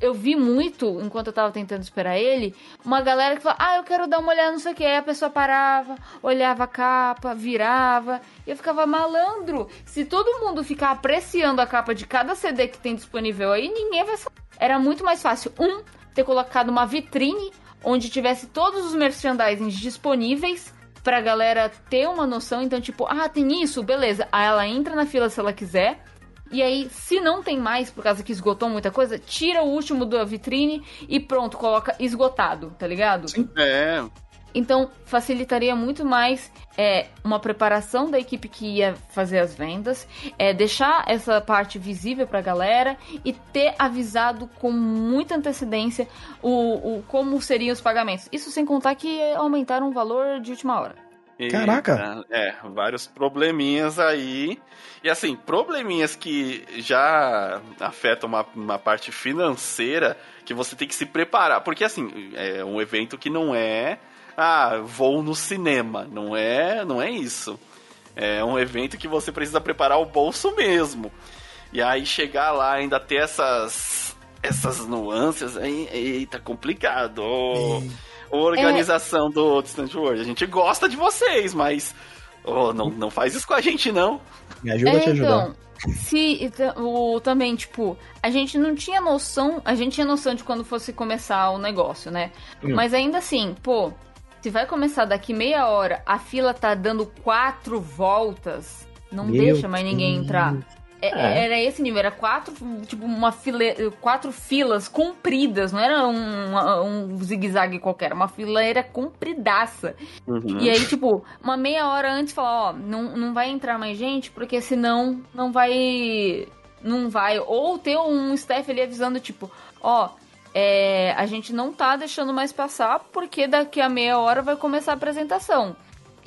eu vi muito, enquanto eu tava tentando esperar ele, uma galera que falava, ah, eu quero dar uma olhada, não sei o que. Aí a pessoa parava, olhava a capa, virava. E eu ficava malandro. Se todo mundo ficar apreciando a capa de cada CD que tem disponível aí, ninguém vai saber. Era muito mais fácil, um, ter colocado uma vitrine onde tivesse todos os merchandisings disponíveis pra galera ter uma noção. Então, tipo, ah, tem isso, beleza. Aí ela entra na fila se ela quiser. E aí, se não tem mais, por causa que esgotou muita coisa, tira o último da vitrine e pronto, coloca esgotado, tá ligado? É. Então, facilitaria muito mais é, uma preparação da equipe que ia fazer as vendas, é, deixar essa parte visível pra galera e ter avisado com muita antecedência o, o como seriam os pagamentos. Isso sem contar que aumentaram o valor de última hora. Caraca. É, vários probleminhas aí. E assim, probleminhas que já afetam uma, uma parte financeira que você tem que se preparar. Porque assim, é um evento que não é. Ah, vou no cinema. Não é, não é isso. É um evento que você precisa preparar o bolso mesmo. E aí chegar lá ainda ter essas essas nuances aí, eita, complicado. Organização do Distant World, a gente gosta de vocês, mas ô, não, não faz isso com a gente não. Me ajuda a te ajudar. então, se o, também, tipo, a gente não tinha noção, a gente tinha noção de quando fosse começar o negócio, né? Hum. Mas ainda assim, pô, se vai começar daqui meia hora, a fila tá dando quatro voltas, Não Meu deixa mais ninguém Deus. entrar. É- É. Era esse nível, era quatro, tipo, uma file... quatro filas compridas, não era um, um zigue-zague qualquer, uma fileira compridaça. Uhum. E aí, tipo, uma meia hora antes falar, ó, não, não vai entrar mais gente, porque senão não vai. Não vai. Ou ter um staff ali avisando, tipo, ó, é, a gente não tá deixando mais passar, porque daqui a meia hora vai começar a apresentação.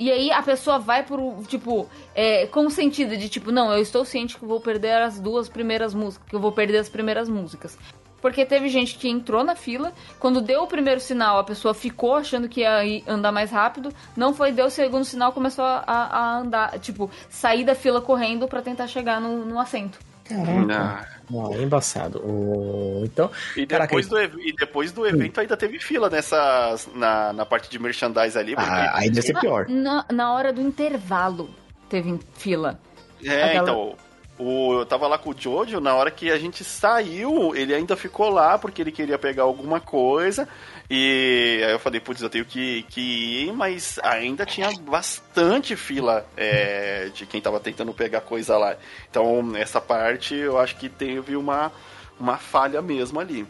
E aí a pessoa vai por, tipo, é, consentida de tipo, não, eu estou ciente que eu vou perder as duas primeiras músicas, que eu vou perder as primeiras músicas. Porque teve gente que entrou na fila, quando deu o primeiro sinal, a pessoa ficou achando que ia andar mais rápido, não foi, deu o segundo sinal, começou a, a andar, tipo, sair da fila correndo pra tentar chegar no, no assento. Caraca. Não, é embaçado. O- Então, E Caraca, depois, do, e depois do evento ainda teve fila nessa, na, na parte de merchandise ali. porque- ah, aí deve ser pior. Na, na hora do intervalo teve fila. É, Aquela- então. O, eu tava lá com o Jojo, na hora que a gente saiu, ele ainda ficou lá porque ele queria pegar alguma coisa. E aí eu falei, putz, eu tenho que, que ir, mas ainda tinha bastante fila é, de quem tava tentando pegar coisa lá. Então, essa parte eu acho que teve uma, uma falha mesmo ali.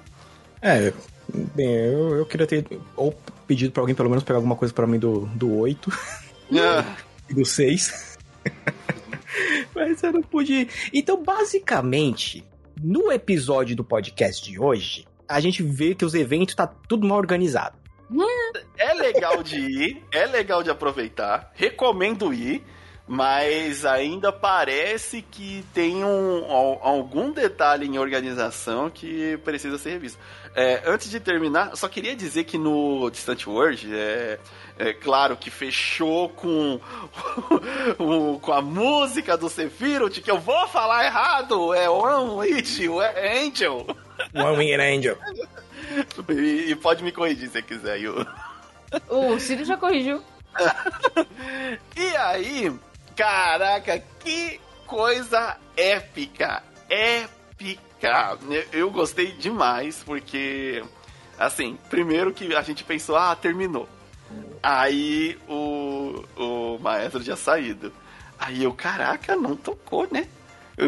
É, bem, eu, eu queria ter ou pedido pra alguém pelo menos pegar alguma coisa pra mim do, do 8 Ah, e do 6. Mas eu não pude ir. Então, basicamente, no episódio do podcast de hoje, a gente vê que os eventos tá tudo mal organizado. É legal de ir, é legal de aproveitar, recomendo ir, mas ainda parece que tem um, al- algum detalhe em organização que precisa ser revisto. É, antes de terminar, só queria dizer que no Distant World, é, é claro que fechou com, com a música do Sephiroth, que eu vou falar errado, é One Witch, é Angel. One Winged Angel. E, e pode me corrigir se quiser, Yu. O Ciro já corrigiu. E aí, caraca, que coisa épica! Épica! Eu- gostei demais, porque, assim, primeiro que a gente pensou, ah, terminou. Aí o, o maestro tinha saído. Aí eu, caraca, não tocou, né?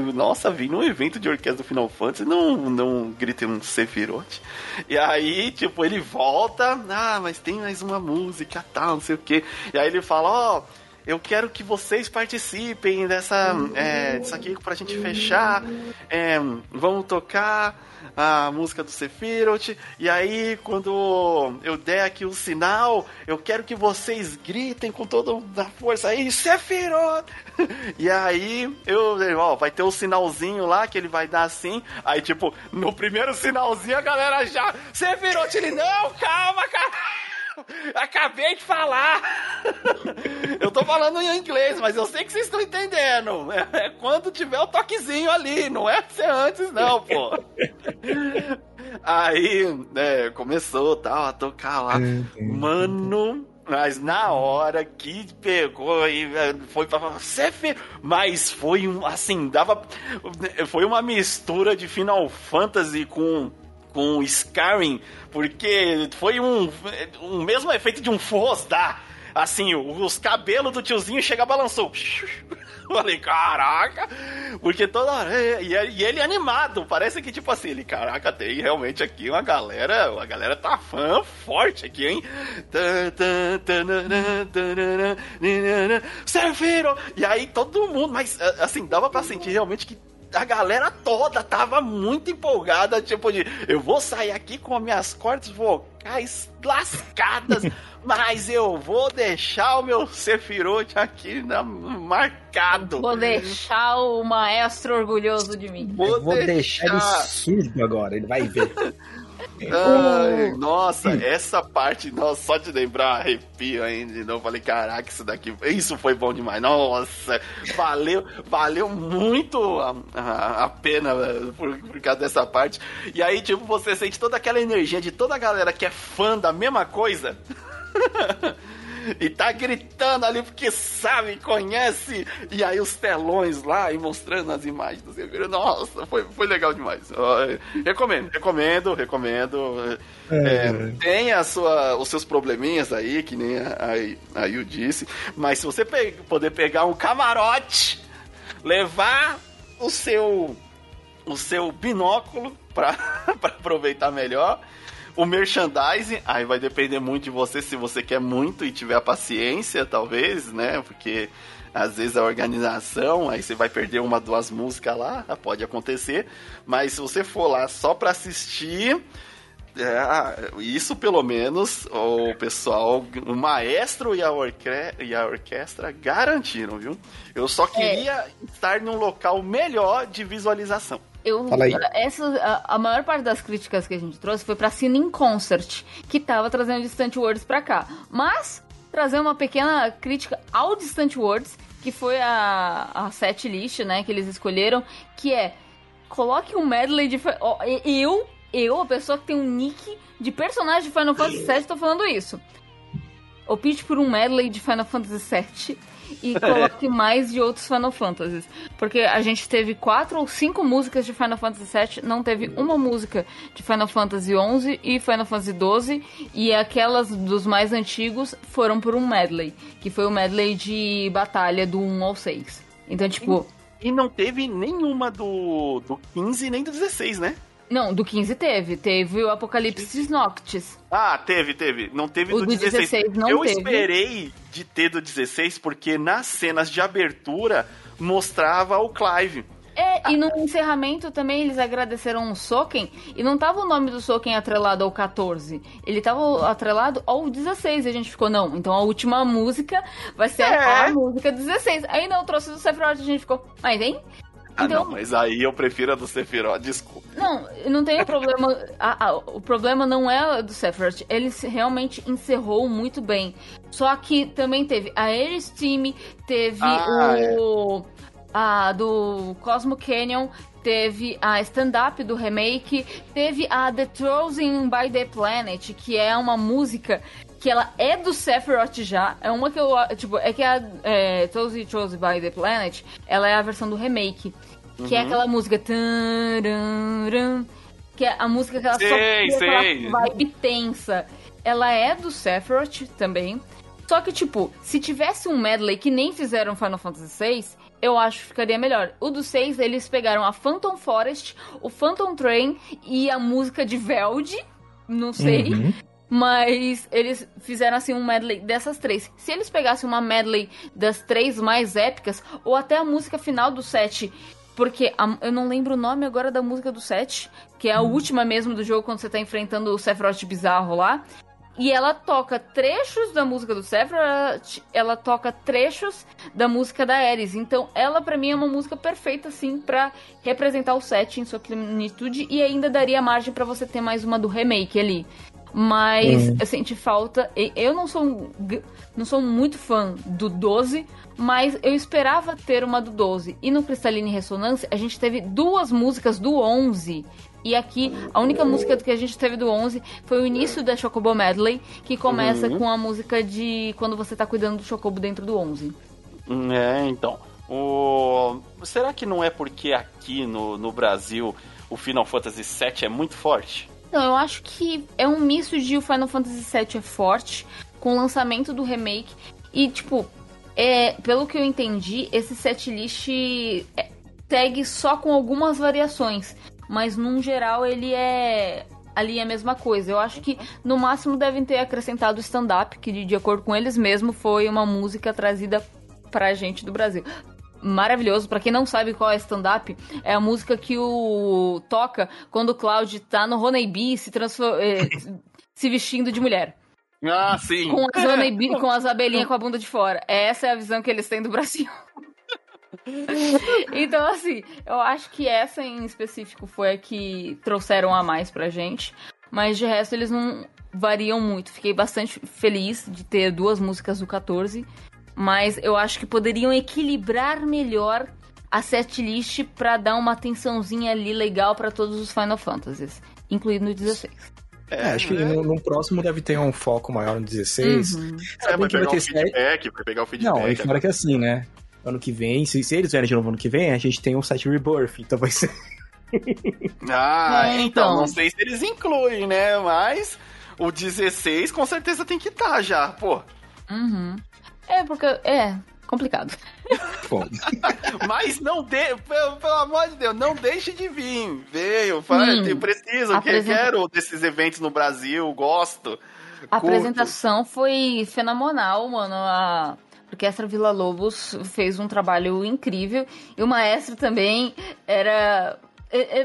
Nossa, vim num evento de orquestra do Final Fantasy, não, não gritei um Sephiroth. E aí, tipo, ele volta, ah, mas tem mais uma música, tal, não sei o quê. E aí ele fala, ó, eu quero que vocês participem dessa, é, disso aqui pra gente fechar. É, vamos tocar a música do Sephiroth. E aí, quando eu der aqui o sinal, eu quero que vocês gritem com toda a força aí, Sephiroth! E aí, eu, ó, vai ter o sinalzinho lá que ele vai dar assim. Aí, tipo, no primeiro sinalzinho a galera já, Sephiroth, ele, não, calma, cara! Acabei de falar! Eu tô falando em inglês, mas eu sei que vocês estão entendendo. É, é quando tiver o toquezinho ali, não é ser antes, não, pô. Aí, né, começou tal, a tocar lá. Mano, mas na hora que pegou e eh, foi pra você fe... mas foi um assim, dava foi uma mistura de Final Fantasy com com Skyrim, porque foi um, um mesmo efeito de um Fosdar. Assim, os cabelos do tiozinho chega balançou. Falei, caraca! Porque toda hora. E, e ele animado, parece que tipo assim, ele, caraca, tem realmente aqui uma galera, a galera tá fã forte aqui, hein? Serviram! E aí todo mundo, mas assim, dava pra sentir realmente que a galera toda tava muito empolgada, tipo de, eu vou sair aqui com as minhas cordas vocais lascadas, mas eu vou deixar o meu Sephiroth aqui na, marcado. Vou deixar o maestro orgulhoso de mim. Vou, Eu vou deixar ele deixar. surdo agora, ele vai ver. Ai, nossa, essa parte, nossa, só de lembrar, arrepio ainda de novo. Falei, caraca, isso daqui, isso foi bom demais. Nossa, valeu, valeu muito a, a, a pena por, por causa dessa parte. E aí, tipo, você sente toda aquela energia de toda a galera que é fã da mesma coisa. E tá gritando ali porque sabe, conhece. E aí os telões lá e mostrando as imagens do Severo. Nossa, foi, foi legal demais. Recomendo, recomendo, recomendo. É, tem a sua, os seus probleminhas aí, que nem a, a, a Yu disse. Mas se você pe- poder pegar um camarote levar o seu o seu binóculo para aproveitar melhor. O merchandising, aí vai depender muito de você se você quer muito e tiver a paciência, talvez, né? Porque às vezes a organização, aí você vai perder uma, duas músicas lá, pode acontecer. Mas se você for lá só para assistir, é, isso pelo menos o pessoal, o maestro e a, orque e a orquestra garantiram, viu? Eu só queria é. estar num local melhor de visualização. Eu, Fala aí. Essa, a, a, maior parte das críticas que a gente trouxe foi pra Cine in Concert, que tava trazendo Distant Words pra cá. Mas, trazer uma pequena crítica ao Distant Words, que foi a, a set list, né, que eles escolheram, que é, coloque um medley de... Oh, eu, eu, a pessoa que tem um nick de personagem de Final Fantasy VII, tô falando isso. Opte por um medley de Final Fantasy VII e coloque mais de outros Final Fantasies. Porque a gente teve quatro ou cinco músicas de Final Fantasy VII, não teve uma música de Final Fantasy XI e Final Fantasy XII, e aquelas dos mais antigos foram por um medley, que foi o medley de batalha do 1 ao 6. Então, tipo... E não teve nenhuma do, do 15 nem do 16, né? Não, do 15 teve. Teve o Apocalipse Noctis. Ah, teve, teve. Não teve o do, do 16. 16 não Eu teve. esperei de ter do 16 porque nas cenas de abertura mostrava o Clive. É, e no encerramento também eles agradeceram o Soken e não tava o nome do Soken atrelado ao 14. Ele tava atrelado ao 16 e a gente ficou, não, então a última música vai ser é. a música 16. Aí não trouxe do Sephiroth a gente ficou, mas hein? Ah, então, não, mas aí eu prefiro a do Sephiroth, desculpa. Não, não tem problema. a, a, o problema não é a do Sephiroth. Ele realmente encerrou muito bem. Só que também teve a Ares Team, teve ah, o. É. A do Cosmo Canyon, teve a stand-up do remake, teve a The Chosen by the Planet, que é uma música que ela é do Sephiroth já. É uma que eu. Tipo, é que a é, Chosen by the Planet, ela é a versão do remake. Uhum. Que é uhum. aquela música. Que é a música que ela sei, só sei. aquela vibe tensa. Ela é do Sephiroth também. Só que, tipo, se tivesse um medley que nem fizeram Final Fantasy VI, eu acho que ficaria melhor. O do 6, eles pegaram a Phantom Forest, o Phantom Train e a música de Veld, não sei. Uhum. Mas eles fizeram assim um medley dessas três. Se eles pegassem uma medley das três mais épicas, ou até a música final do set porque a, eu não lembro o nome agora da música do set, que é a hum. última mesmo do jogo quando você tá enfrentando o Sephiroth bizarro lá. E ela toca trechos da música do Sephiroth, ela toca trechos da música da Ares. Então, ela para mim é uma música perfeita assim para representar o set em sua plenitude e ainda daria margem para você ter mais uma do remake ali. Mas eu senti falta. Eu não sou, não sou muito fã do 12, mas eu esperava ter uma do 12. E no Cristalline Ressonância, a gente teve duas músicas do 11. E aqui, a única música que a gente teve do 11 foi o início da Chocobo Medley, que começa uhum. com a música de quando você tá cuidando do Chocobo dentro do 11. É, então. O... Será que não é porque aqui no, no Brasil o Final Fantasy VII é muito forte? Não, eu acho que é um misto de o Final Fantasy VII é forte, com o lançamento do remake. E, tipo, é, pelo que eu entendi, esse setlist é, segue só com algumas variações. Mas, num geral, ele é ali é a mesma coisa. Eu acho que no máximo devem ter acrescentado o stand-up, que de, de acordo com eles mesmo foi uma música trazida pra gente do Brasil maravilhoso. Para quem não sabe qual é stand-up, é a música que o toca quando o Cloud tá no Honeybee se, eh, se vestindo de mulher. Ah, sim. Com as, Honeybee, com as abelhinhas com a bunda de fora. Essa é a visão que eles têm do Brasil. então, assim, eu acho que essa em específico foi a que trouxeram a mais pra gente. Mas de resto, eles não variam muito. Fiquei bastante feliz de ter duas músicas do 14 mas eu acho que poderiam equilibrar melhor a setlist para dar uma atençãozinha ali legal para todos os Final Fantasies, incluindo o 16. É, é, acho que no, no, próximo deve ter um foco maior no 16. Uhum. É, vai pegar, o feedback, vai pegar o feedback. Não, e fora que é assim, né? Ano que vem, se, se eles vierem de novo ano que vem, a gente tem um set Rebirth, então vai ser. ah, é, então. então, não sei se eles incluem, né? Mas o 16 com certeza tem que estar tá já, pô. Uhum. É, porque. É. complicado. Mas não de, pelo, pelo, amor de Deus, não deixe de vir. Veio, faz, hum, preciso, apresenta... quero desses eventos no Brasil, gosto. A curto. apresentação foi fenomenal, mano. A Orquestra Vila Lobos fez um trabalho incrível e o maestro também era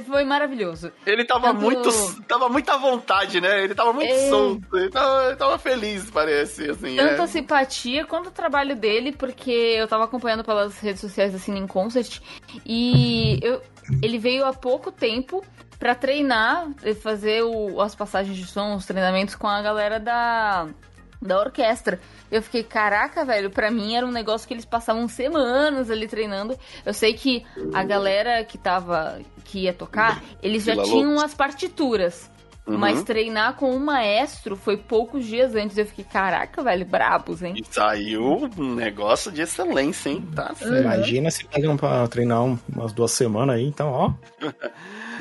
foi maravilhoso. Ele tava Tanto... muito. Tava muito à vontade, né? Ele tava muito é... solto. Ele tava, ele tava, feliz, parece, assim. Tanto é. a simpatia quanto o trabalho dele, porque eu tava acompanhando pelas redes sociais da Cine Concert. E eu, ele veio há pouco tempo para treinar, fazer o, as passagens de som, os treinamentos com a galera da, da orquestra. Eu fiquei, caraca, velho, pra mim era um negócio que eles passavam semanas ali treinando. Eu sei que a galera que tava, que ia tocar, eles já tinham as partituras. Uhum. Mas treinar com um maestro foi poucos dias antes. Eu fiquei, caraca, velho, brabos, hein? E saiu um negócio de excelência, hein? Tá certo. Imagina se pegam pra treinar umas duas semanas aí, então, ó.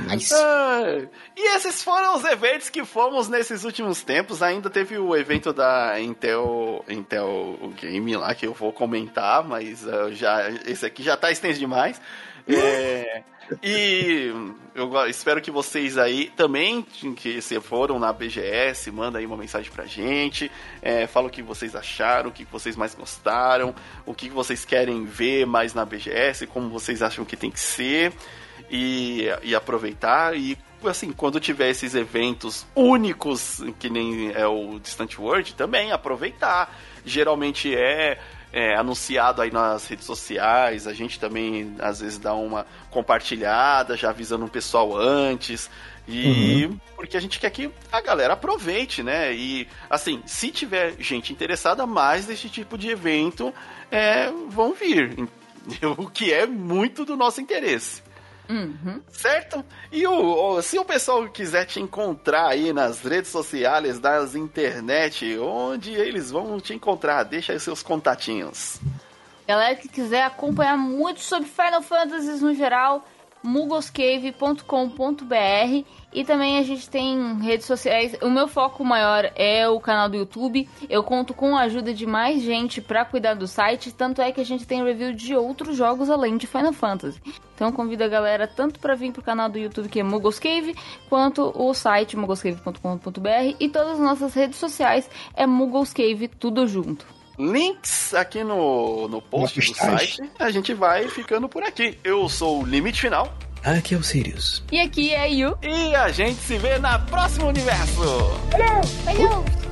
Nice. Ah, e esses foram os eventos que fomos nesses últimos tempos. Ainda teve o evento da Intel, Intel Game lá que eu vou comentar, mas uh, já esse aqui já tá extenso demais. É, e eu espero que vocês aí também, que se foram na BGS, manda aí uma mensagem pra gente. É, fala o que vocês acharam, o que vocês mais gostaram, o que vocês querem ver mais na BGS, como vocês acham que tem que ser e, e aproveitar. E assim, quando tiver esses eventos únicos, que nem é o Distant World, também aproveitar. Geralmente é, é, anunciado aí nas redes sociais, a gente também às vezes dá uma compartilhada, já avisando o pessoal antes. E uhum. porque a gente quer que a galera aproveite, né? E assim, se tiver gente interessada mais desse tipo de evento, é, vão vir. O que é muito do nosso interesse. Uhum. Certo? E o, se o pessoal quiser te encontrar aí nas redes sociais, das internet, onde eles vão te encontrar? Deixa aí seus contatinhos. Galera que quiser acompanhar muito sobre Final Fantasy no geral, mugoscave.com.br e também a gente tem redes sociais. O meu foco maior é o canal do YouTube. Eu conto com a ajuda de mais gente para cuidar do site, tanto é que a gente tem review de outros jogos além de Final Fantasy. Então convido a galera tanto para vir pro canal do YouTube que é Mugoscave, quanto o site mugoscave.com.br e todas as nossas redes sociais é Mugoscave tudo junto links aqui no, no post do site. A gente vai ficando por aqui. Eu sou o Limite Final. Aqui é o Sirius. E aqui é Yu. E a gente se vê na próxima universo. Valeu! Valeu! Uh.